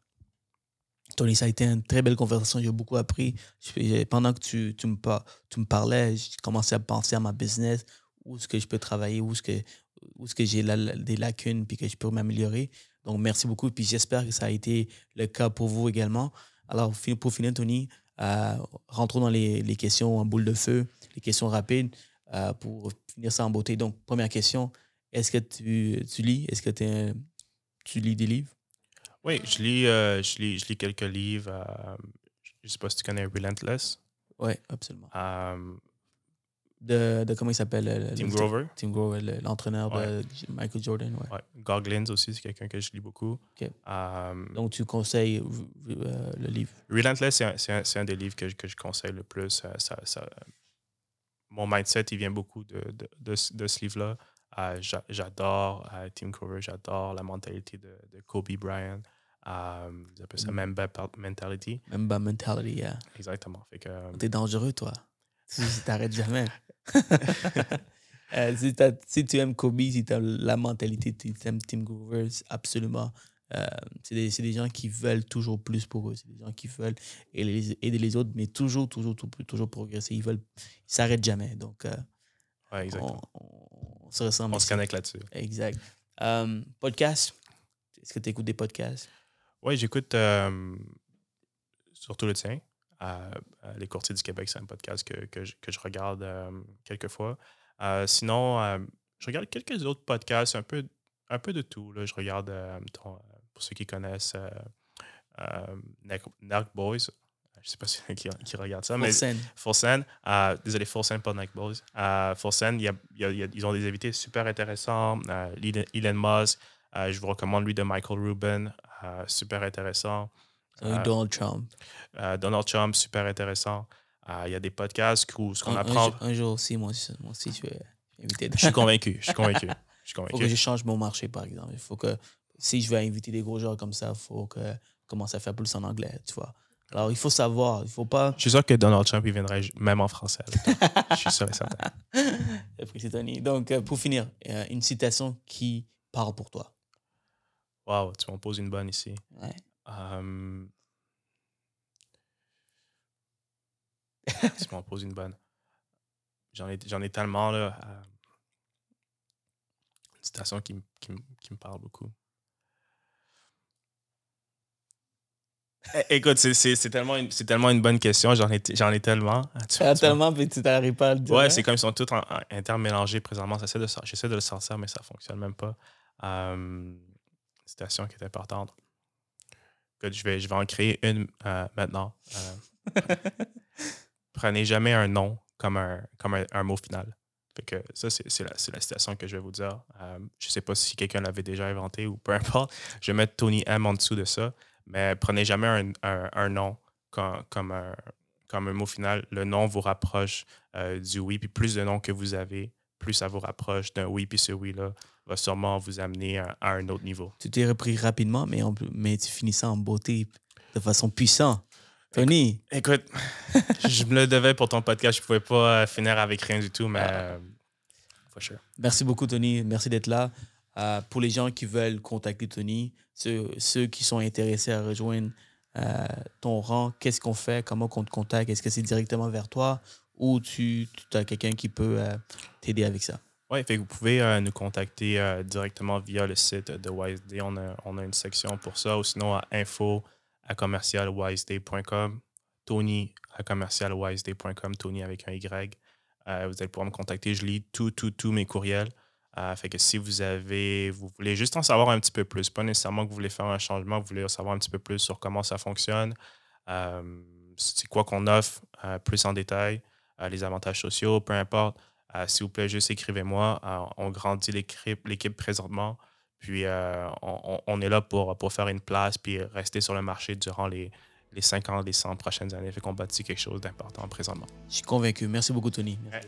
Tony, ça a été une très belle conversation. J'ai beaucoup appris. Je- Pendant que tu, tu me, tu me parlais, j'ai commencé à penser à ma business, où est-ce que je peux travailler, où est-ce que, où est-ce que j'ai la- des lacunes, puis que je peux m'améliorer. Donc, merci beaucoup. Puis j'espère que ça a été le cas pour vous également. Alors, pour finir, Tony, euh, rentrons dans les, les questions en boule de feu, les questions rapides, euh, pour finir ça en beauté. Donc, première question, est-ce que tu, tu lis? Est-ce que tu lis des livres? Oui, je lis, euh, je lis, je lis quelques livres. euh, je ne sais pas si tu connais Relentless. Oui, absolument. De, de comment il s'appelle le- le- Tim Grover. Tim Grover, le- l'entraîneur de Michael Jordan. Ouais. Ouais. Goggins aussi, c'est quelqu'un que je lis beaucoup. Ok. Euh, Donc, tu conseilles euh, le livre? Relentless, c'est un, un- un des livres que, je- que je conseille le plus. Ça- ça- mon mindset, il vient beaucoup de, de, de ce- livre-là. Euh, j'a- j'adore euh, Tim Grover, j'adore la mentalité de, de Kobe Bryant. Euh, ils appellent ça Mm. Mamba pa- mentality. Mamba mentality, yeah. Exactement. Fait que, euh, T'es dangereux, toi. Si tu t'arrêtes jamais. Euh, si, tu aimes Kobe, si tu as la mentalité, tu aimes Tim Grover, absolument. euh, c'est des, c'est des gens qui veulent toujours plus pour eux. C'est des gens qui veulent aider les, aider les autres, mais toujours, toujours, toujours, toujours progresser. Ils veulent. Ils s'arrêtent jamais. Donc, euh, ouais, exactement. on, on se ressemble. On se connecte là-dessus. Exact. Euh, podcast? Est-ce que tu écoutes des podcasts? Oui, j'écoute euh, surtout le tien. Euh, Les Courtiers du Québec, c'est un podcast que, que, je, que je regarde euh, quelques fois. Euh, sinon, euh, je regarde quelques autres podcasts, un peu, un peu de tout. Là. Je regarde, pour ceux qui connaissent, Narc Boys. Je ne sais pas si qui, qui regarde ça, mais Send, euh, désolé, Full Send, pas Nike Boys. Euh, y a- y a- y a- ils ont des invités super intéressants. Euh, Elon- Musk, je vous recommande lui de Michael Rubin, super intéressant. Avec Euh, Donald Trump. euh, Donald Trump, super intéressant. Euh, il y a des podcasts où ce qu'on Un, un apprend. jour- un jour aussi, moi aussi, moi aussi, je vais inviter. Je suis convaincu, je suis convaincu. Je suis Il faut que convaincu. je change mon marché, par exemple. Il faut que, si je vais inviter des gros joueurs comme ça, il faut que je commence à faire plus en anglais, tu vois. Alors, il faut savoir, il faut pas... Je suis sûr que Donald Trump, il viendrait même en français. je suis sûr et certain. J'apprécie, Tony. Donc, euh, pour finir, euh, une citation qui parle pour toi. Wow, tu m'en poses une bonne ici. Ouais. Euh, tu m'en poses une bonne? J'en ai, j'en ai tellement, là. euh, une citation qui, me- qui, me- qui me parle beaucoup. Écoute, c'est- tellement, une- tellement une bonne question. J'en ai, j'en ai tellement. Tu- vois. tellement, puis tu n'arrives pas à le dire. Ouais, hein? c'est comme ils sont tous en, en- intermélangés présentement. J'essaie de, de le sortir, mais ça fonctionne même pas. Euh, citation qui est importante. Écoute, je vais, je vais en créer une euh, maintenant. Euh, prenez jamais un nom comme un, comme un, un mot final. Fait que ça, c'est, la, la citation que je vais vous dire. Euh, je sais pas si quelqu'un l'avait déjà inventé ou peu importe. Je vais mettre Tony M en dessous de ça. Mais prenez jamais un, un- un nom comme, comme, un, comme un mot final. Le nom vous rapproche euh, du oui. Puis plus de noms que vous avez, plus ça vous rapproche d'un oui. Puis ce oui-là va sûrement vous amener à, à un autre niveau. Tu t'es repris rapidement, mais, on peut- mais tu finis ça en beauté, de façon puissante. Tony, Écoute, je me le devais pour ton podcast. Je pouvais pas euh, finir avec rien du tout, mais Ah. euh, for sure. Merci beaucoup, Tony. Merci d'être là. Euh, pour les gens qui veulent contacter Tony, ceux, ceux qui sont intéressés à rejoindre euh, ton rang, qu'est-ce qu'on fait? Comment on te contacte? Est-ce que c'est directement vers toi? Ou tu, tu as quelqu'un qui peut euh, t'aider avec ça? Oui, vous pouvez euh, nous contacter euh, directement via le site de WiseDay. On a, on a une section pour ça, ou sinon à info à commercialwiseday.com, Tony à commercialwiseday.com, Tony avec un Y. Euh, vous allez pouvoir me contacter. Je lis tout, tout, tous mes courriels. Fait que si vous avez, vous voulez juste en savoir un petit peu plus, pas nécessairement que vous voulez faire un changement, vous voulez en savoir un petit peu plus sur comment ça fonctionne, c'est quoi qu'on offre plus en détail, les avantages sociaux, peu importe. Euh, S'il vous plaît, juste écrivez-moi. Euh, on grandit l'équipe présentement. Puis euh, on, est là pour, pour faire une place puis rester sur le marché durant les, les 50, les 100 prochaines années. Fait qu'on bâtit quelque chose d'important présentement. Je suis convaincu. Merci beaucoup, Tony. Merci.